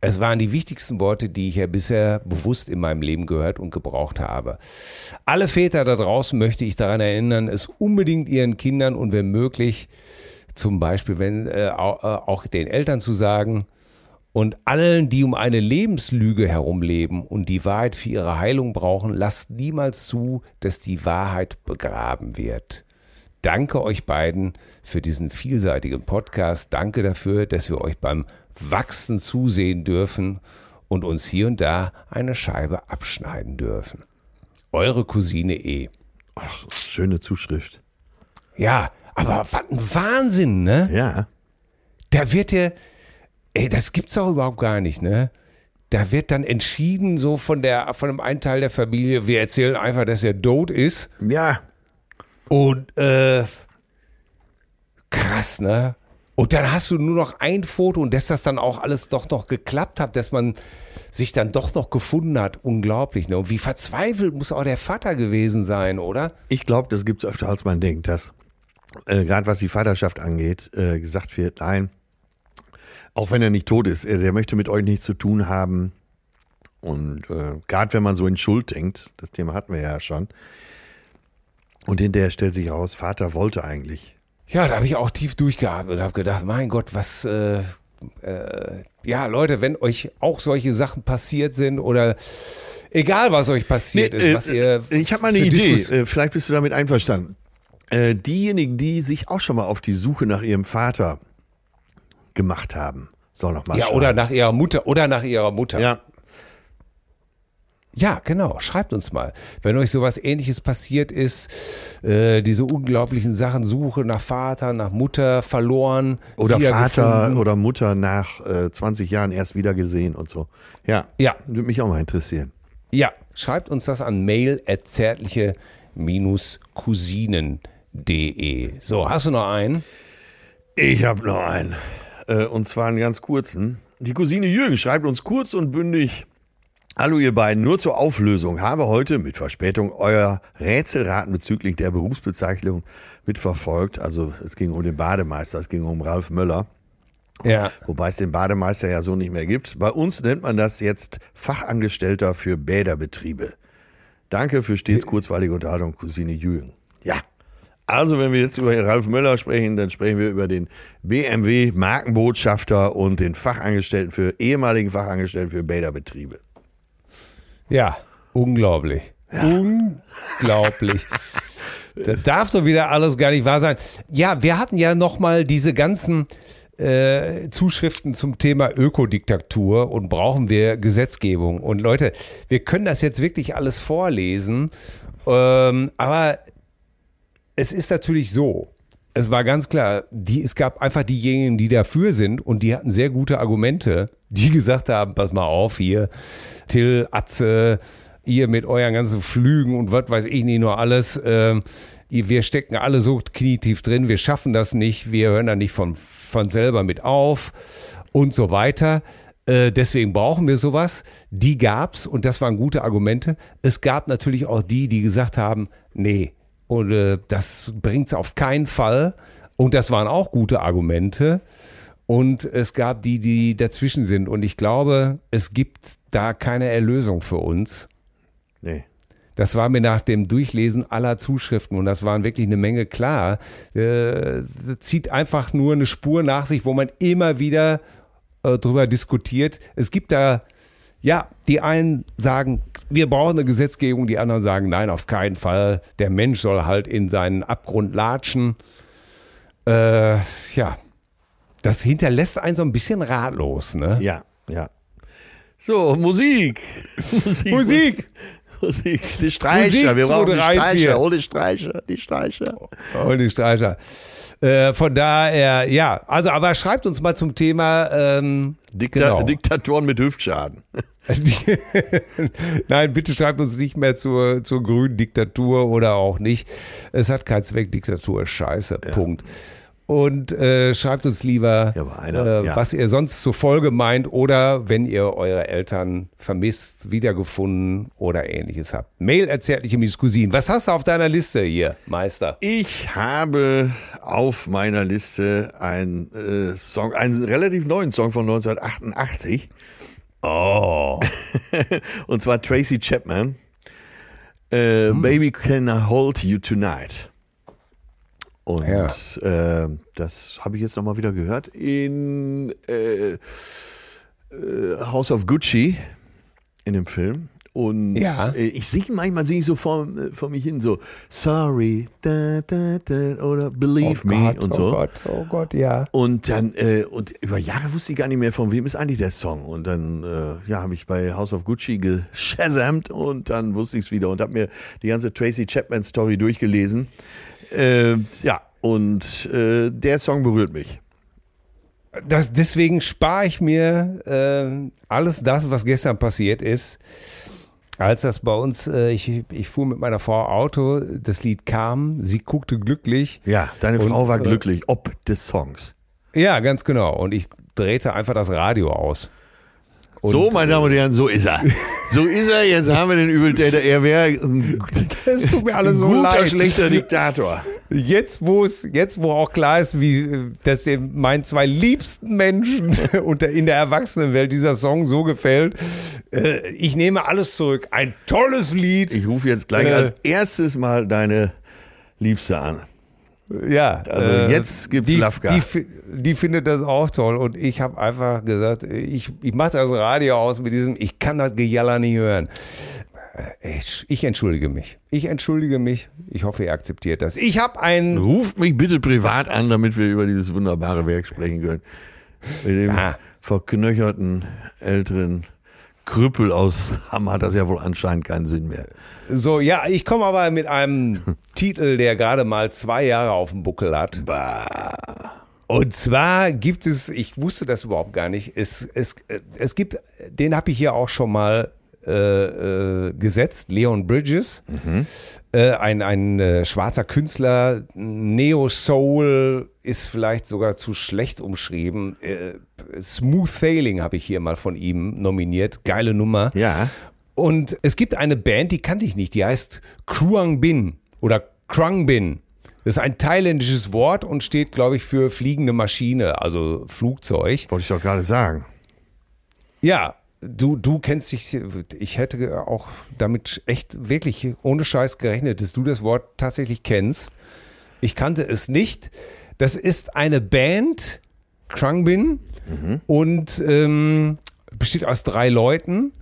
Es waren die wichtigsten Worte, die ich ja bisher bewusst in meinem Leben gehört und gebraucht habe. Alle Väter da draußen möchte ich daran erinnern, es unbedingt ihren Kindern und wenn möglich, zum Beispiel wenn äh, äh, auch den Eltern zu sagen und allen, die um eine Lebenslüge herumleben und die Wahrheit für ihre Heilung brauchen, lasst niemals zu, dass die Wahrheit begraben wird. Danke euch beiden für diesen vielseitigen Podcast. Danke dafür, dass wir euch beim Wachsen zusehen dürfen und uns hier und da eine Scheibe abschneiden dürfen. Eure Cousine E. Ach, schöne Zuschrift. Ja, aber was ein Wahnsinn, ne? Ja. Da wird ja, ey, das gibt's auch überhaupt gar nicht, ne? Da wird dann entschieden, so von der, von einem einen Teil der Familie, wir erzählen einfach, dass er tot ist. Ja. Und äh, krass, ne? Und dann hast du nur noch ein Foto und dass das dann auch alles doch noch geklappt hat, dass man sich dann doch noch gefunden hat. Unglaublich, ne? Und wie verzweifelt muss auch der Vater gewesen sein, oder? Ich glaube, das gibt es öfter, als man denkt, dass äh, gerade was die Vaterschaft angeht, äh, gesagt wird, nein, auch wenn er nicht tot ist, äh, der möchte mit euch nichts zu tun haben. Und äh, gerade wenn man so in Schuld denkt, das Thema hatten wir ja schon, und hinterher stellt sich raus, Vater wollte eigentlich. Ja, da habe ich auch tief durchgeatmet und habe gedacht, mein Gott, was, äh, äh, ja, Leute, wenn euch auch solche Sachen passiert sind oder egal, was euch passiert ist, Nee, was äh, ihr. ich habe mal eine Idee, Diskus- äh, vielleicht bist du damit einverstanden. Äh, diejenigen, die sich auch schon mal auf die Suche nach ihrem Vater gemacht haben, soll noch mal Ja, schreiben. oder nach ihrer Mutter, oder nach ihrer Mutter. Ja, Ja, genau. Schreibt uns mal, wenn euch sowas ähnliches passiert ist, äh, diese unglaublichen Sachen, Suche nach Vater, nach Mutter, verloren. Oder Vater wiedergefunden. oder Mutter nach äh, 20 Jahren erst wieder gesehen und so. Ja, Ja. würde mich auch mal interessieren. Ja, schreibt uns das an mail zärtliche-cousinen.de. So, hast du noch einen? Ich habe noch einen. Äh, und zwar einen ganz kurzen. Die Cousine Jürgen schreibt uns kurz und bündig. Hallo ihr beiden, nur zur Auflösung. Habe heute mit Verspätung euer Rätselraten bezüglich der Berufsbezeichnung mitverfolgt. Also es ging um den Bademeister, es ging um Ralf Möller. Ja. Wobei es den Bademeister ja so nicht mehr gibt. Bei uns nennt man das jetzt Fachangestellter für Bäderbetriebe. Danke für stets kurzweilige Unterhaltung, Cousine Jürgen. Ja. Also, wenn wir jetzt über Ralf Möller sprechen, dann sprechen wir über den BMW Markenbotschafter und den Fachangestellten für ehemaligen Fachangestellten für Bäderbetriebe. Ja, unglaublich. Unglaublich. Das darf doch wieder alles gar nicht wahr sein. Ja, wir hatten ja noch mal diese ganzen äh, Zuschriften zum Thema Ökodiktatur und brauchen wir Gesetzgebung. Und Leute, wir können das jetzt wirklich alles vorlesen, ähm, aber es ist natürlich so. Es war ganz klar, die, es gab einfach diejenigen, die dafür sind und die hatten sehr gute Argumente, die gesagt haben, pass mal auf hier, Till, Atze, ihr mit euren ganzen Flügen und was weiß ich nicht nur alles, ähm, wir stecken alle so knietief drin, wir schaffen das nicht, wir hören da nicht von, von selber mit auf und so weiter. Äh, deswegen brauchen wir sowas. Die gab's und das waren gute Argumente. Es gab natürlich auch die, die gesagt haben, nee, und äh, das bringt's auf keinen Fall. Und das waren auch gute Argumente. Und es gab die, die dazwischen sind. Und ich glaube, es gibt da keine Erlösung für uns. Nee. Das war mir nach dem Durchlesen aller Zuschriften und das waren wirklich eine Menge klar. Äh, zieht einfach nur eine Spur nach sich, wo man immer wieder äh, drüber diskutiert. Es gibt da, ja, die einen sagen, wir brauchen eine Gesetzgebung, die anderen sagen, nein, auf keinen Fall. Der Mensch soll halt in seinen Abgrund latschen. Äh, ja, das hinterlässt einen so ein bisschen ratlos, ne? Ja, ja. So, Musik. [laughs] Musik. Musik! Musik. Die Streicher. Musik, wir brauchen die 2, 3, 4. Streicher. Oh, die Streicher. Die Streicher. Und die Streicher. Äh, von daher, ja, also aber schreibt uns mal zum Thema ähm, Dikta genau. Diktatoren mit Hüftschaden. [laughs] Nein, bitte schreibt uns nicht mehr zur, zur grünen Diktatur oder auch nicht. Es hat keinen Zweck, Diktatur ist scheiße. Punkt. Und äh, schreibt uns lieber, Ja, einer, äh, ja. was ihr sonst zur Folge meint oder wenn ihr eure Eltern vermisst, wiedergefunden oder ähnliches habt. Mail erzärtliche Miss Cousin. Was hast du auf deiner Liste hier, Meister? Ich habe auf meiner Liste einen äh, Song, einen relativ neuen Song von 1988. Oh. [laughs] Und zwar Tracy Chapman. Äh, Hm. Baby Can I Hold You Tonight. Und Ja. äh, das habe ich jetzt nochmal wieder gehört in äh, äh, House of Gucci in dem Film. Und Ja. äh, ich singe manchmal singe ich so vor, äh, vor mich hin so Sorry da, da, da, oder Believe Me und so. oh Gott, oh Gott, ja. Und dann, äh, und über Jahre wusste ich gar nicht mehr, von wem ist eigentlich der Song. Und dann, äh, ja, habe ich bei House of Gucci geshazamt und dann wusste ich es wieder und habe mir die ganze Tracy Chapman Story durchgelesen. Äh, ja, und äh, der Song berührt mich. Das, deswegen spare ich mir äh, alles das, was gestern passiert ist. Als das bei uns, äh, ich, ich fuhr mit meiner Frau Auto, das Lied kam, sie guckte glücklich. Ja, deine Und, Frau war äh, glücklich, ob des Songs. Ja, ganz genau. Und ich drehte einfach das Radio aus. Und, so, meine Damen und Herren, so ist er. So ist er, jetzt haben wir den Übeltäter. Er wäre ein, Es tut mir alles so guter, leid. schlechter Diktator. Jetzt, wo es, jetzt, wo auch klar ist, wie, dass dem meinen zwei liebsten Menschen [laughs] unter, in der Erwachsenenwelt dieser Song so gefällt, äh, ich nehme alles zurück. Ein tolles Lied. Ich rufe jetzt gleich Äh. als erstes mal deine Liebste an. Ja, Also jetzt gibt's die, Lafka. Die, die findet das auch toll und ich habe einfach gesagt, ich, ich mache das Radio aus mit diesem, ich kann das Gejaller nicht hören. Äh, Ich, ich entschuldige mich. Ich entschuldige mich. Ich hoffe, ihr akzeptiert das. Ich habe ein, Ruft mich bitte privat an, damit wir über dieses wunderbare Werk sprechen können. Mit dem Ja. verknöcherten älteren Krüppel aus [laughs] Hamm hat das ja wohl anscheinend keinen Sinn mehr. so, ja, ich komme aber mit einem [laughs] Titel, der gerade mal zwei Jahre auf dem Buckel hat. Und zwar gibt es, ich wusste das überhaupt gar nicht, es, es, es gibt, den habe ich hier auch schon mal äh, äh, gesetzt, Leon Bridges. Äh, ein ein äh, schwarzer Künstler, Neo-Soul ist vielleicht sogar zu schlecht umschrieben. Äh, Smooth Sailing habe ich hier mal von ihm nominiert. Geile Nummer. Ja. Und es gibt eine Band, die kannte ich nicht, die heißt Kruang Bin oder Krang Bin. Das ist ein thailändisches Wort und steht, glaube ich, für fliegende Maschine, also Flugzeug. Wollte ich doch gerade sagen. Ja, du, du kennst dich, ich hätte auch damit echt wirklich ohne Scheiß gerechnet, dass du das Wort tatsächlich kennst. Ich kannte es nicht. Das ist eine Band, Krungbin, und ähm, besteht aus drei Leuten.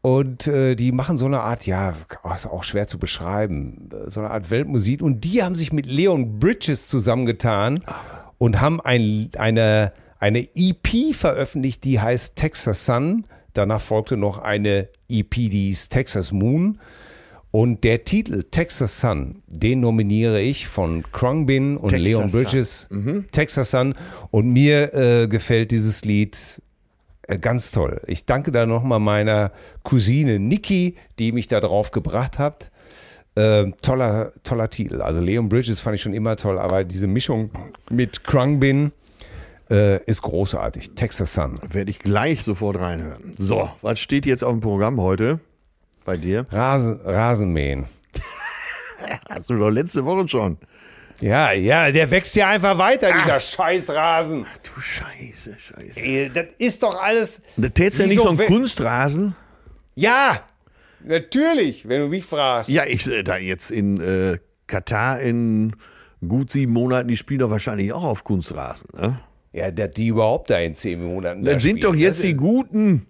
Und äh, die machen so eine Art, ja, ist auch schwer zu beschreiben, so eine Art Weltmusik. Und die haben sich mit Leon Bridges zusammengetan und haben ein, eine, eine EP veröffentlicht, die heißt Texas Sun. Danach folgte noch eine EP, die ist Texas Moon. Und der Titel Texas Sun, den nominiere ich von Krungbin und Texas Leon Sun. Bridges. Texas Sun. Und mir äh, gefällt dieses Lied äh, Ganz toll. Ich danke da nochmal meiner Cousine Niki, die mich da drauf gebracht hat. Ähm, toller, toller Titel. Also Leon Bridges fand ich schon immer toll, aber diese Mischung mit Krungbin äh, ist großartig. Texas Sun. Werde ich gleich sofort reinhören. So, was steht jetzt auf dem Programm heute bei dir? Rasen, Rasenmähen. [laughs] Hast du doch letzte Woche schon. Ja, ja, der wächst ja einfach weiter, dieser Scheißrasen. Du Scheiße, Scheiße. Ey, das ist doch alles. Da tätst ja nicht so ein Kunstrasen? Ja, natürlich, wenn du mich fragst. Ja, ich äh, da jetzt in äh, Katar in gut sieben Monaten, die spielen doch wahrscheinlich auch auf Kunstrasen. Ne? Ja, dass die überhaupt da in zehn Monaten. Das da sind spielen. doch jetzt Das- die Guten.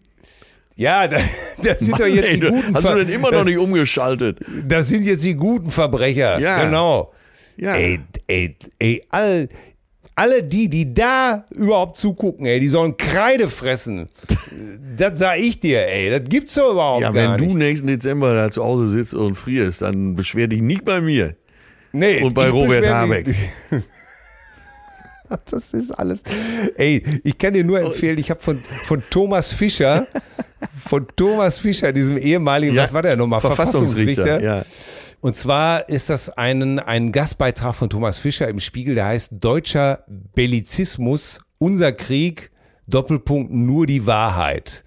Ja, das, [laughs] das sind Mann, doch jetzt ey, die du- guten Hast du Ver- denn immer das, noch nicht umgeschaltet? Das sind jetzt die guten Verbrecher. Ja. Genau. Ja. Ey, ey, ey, all, alle die, die da überhaupt zugucken, ey, die sollen Kreide fressen. [laughs] das sag ich dir, ey. Das gibt's doch überhaupt Ja, gar wenn du nicht. nächsten Dezember da zu Hause sitzt und frierst, dann beschwer dich nicht bei mir. Nee, Und bei Robert Habeck. [laughs] [laughs] Das ist alles. Ey, ich kann dir nur empfehlen, ich habe von, von Thomas Fischer, von Thomas Fischer, diesem ehemaligen, was war der nochmal? Verfassungsrichter. Ja. Und zwar ist das ein, ein Gastbeitrag von Thomas Fischer im Spiegel, der heißt Deutscher Bellizismus, unser Krieg, Doppelpunkt, nur die Wahrheit.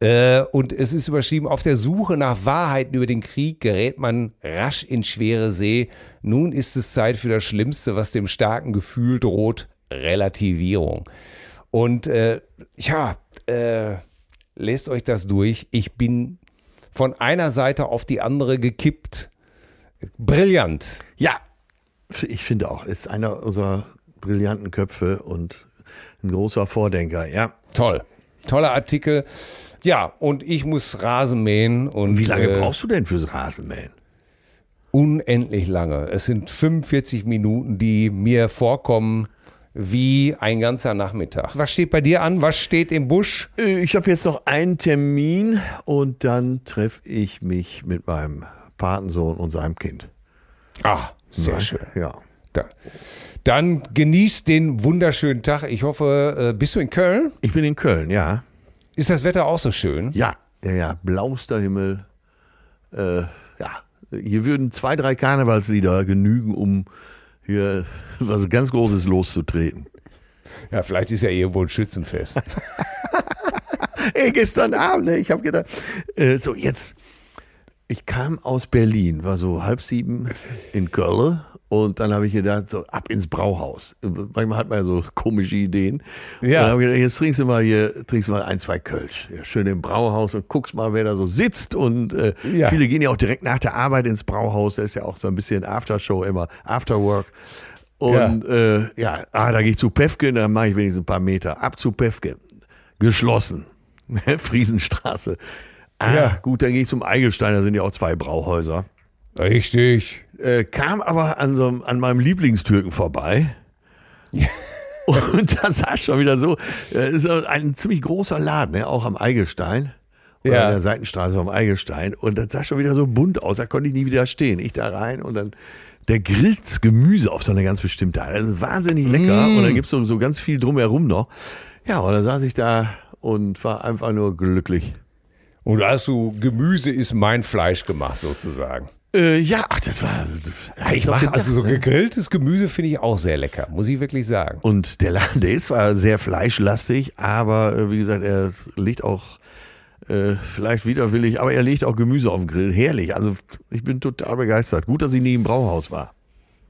Äh, und es ist überschrieben, auf der Suche nach Wahrheiten über den Krieg gerät man rasch in schwere See. Nun ist es Zeit für das Schlimmste, was dem starken Gefühl droht, Relativierung. Und äh, ja, äh, lest euch das durch. Ich bin von einer Seite auf die andere gekippt. Brillant. Ja, ich finde auch, ist einer unserer brillanten Köpfe und ein großer Vordenker. Ja. Toll. Toller Artikel. Ja, und ich muss Rasen mähen. Und, Wie lange äh, brauchst du denn fürs Rasenmähen? Unendlich lange. Es sind 45 Minuten, die mir vorkommen wie ein ganzer Nachmittag. Was steht bei dir an? Was steht im Busch? Äh, Ich habe jetzt noch einen Termin und dann treffe ich mich mit meinem Patensohn und seinem Kind. Ah, sehr Ne? schön. Ja. Da. Dann genießt den wunderschönen Tag. Ich hoffe, äh, bist du in Köln? Ich bin in Köln, ja. Ist das Wetter auch so schön? Ja, ja, ja. Blauster Himmel. Äh, ja. Hier würden zwei, drei Karnevalslieder genügen, um hier was ganz Großes loszutreten. Ja, vielleicht ist ja irgendwo ein Schützenfest. [laughs] Ey, gestern Abend, ne, ich habe gedacht, äh, so jetzt, ich kam aus Berlin, war so halb sieben in Köln und dann habe ich gedacht, so ab ins Brauhaus. Manchmal hat man ja so komische Ideen. Ja. Und dann habe ich gedacht, jetzt trinkst du mal hier, trinkst du mal ein, zwei Kölsch. Ja, schön im Brauhaus und guckst mal, wer da so sitzt. Und äh, Ja. viele gehen ja auch direkt nach der Arbeit ins Brauhaus. Da ist ja auch so ein bisschen Aftershow immer, Afterwork. Und ja, äh, ja ah, da gehe ich zu Pefken, dann mache ich wenigstens ein paar Meter. Ab zu Pefken. Geschlossen. [laughs] Friesenstraße. Ah, Ja. gut, dann gehe ich zum Eigelstein, da sind ja auch zwei Brauhäuser. Richtig. Äh, kam aber an, so, an meinem Lieblingstürken vorbei. [laughs] Und da sah es schon wieder so, äh, ist ein ziemlich großer Laden, ne, auch am Eigelstein. Oder Ja. an der Seitenstraße am Eigelstein. Und das sah schon wieder so bunt aus, da konnte ich nie wieder stehen. Ich da rein und dann der grillt Gemüse auf so eine ganz bestimmte Art. Das ist wahnsinnig lecker. Und dann gibt's so, so ganz viel drumherum noch. Ja, und dann saß ich da und war einfach nur glücklich. Und da hast du Gemüse ist mein Fleisch gemacht sozusagen. Äh, ja, ach, das war. Ja, ich mache also so gegrilltes Gemüse finde ich auch sehr lecker, muss ich wirklich sagen. Und der Laden, der ist zwar sehr fleischlastig, aber äh, wie gesagt, er legt auch äh, vielleicht widerwillig, aber er legt auch Gemüse auf den Grill. Herrlich. Also ich bin total begeistert. Gut, dass ich nie im Brauhaus war.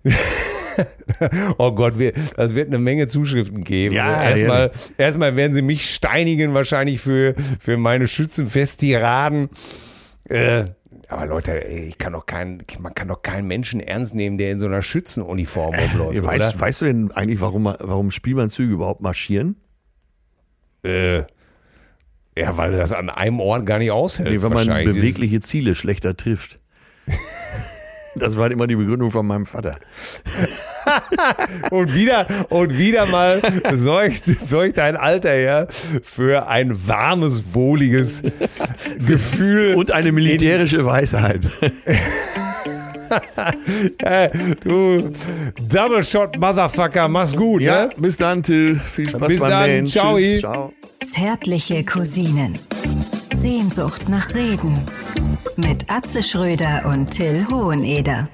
[laughs] oh Gott, wir, das wird eine Menge Zuschriften geben. Ja, erstmal, ja. erstmal werden sie mich steinigen, wahrscheinlich für, für meine Schützenfest-Tiraden. Äh, aber Leute, ey, ich kann doch keinen, man kann doch keinen Menschen ernst nehmen, der in so einer Schützenuniform rumläuft. Ja, weißt, oder? weißt du denn eigentlich, warum, warum Spielmannzüge überhaupt marschieren? Äh, ja, weil du das an einem Ort gar nicht aushält. Nee, wenn man bewegliche Ziele schlechter trifft. [laughs] Das war immer die Begründung von meinem Vater. und wieder und wieder mal sorgt, sorgt ein alter Herr für ein warmes, wohliges Gefühl. Und eine militärische Weisheit. Äh, du Double Shot Motherfucker, mach's gut, Ja, ne? bis dann, Till. Viel Spaß Bis beim dann. Nähen. Ciao. Tschüss. Ciao. Zärtliche Cousinen. Sehnsucht nach Reden. Mit Atze Schröder und Till Hoheneder.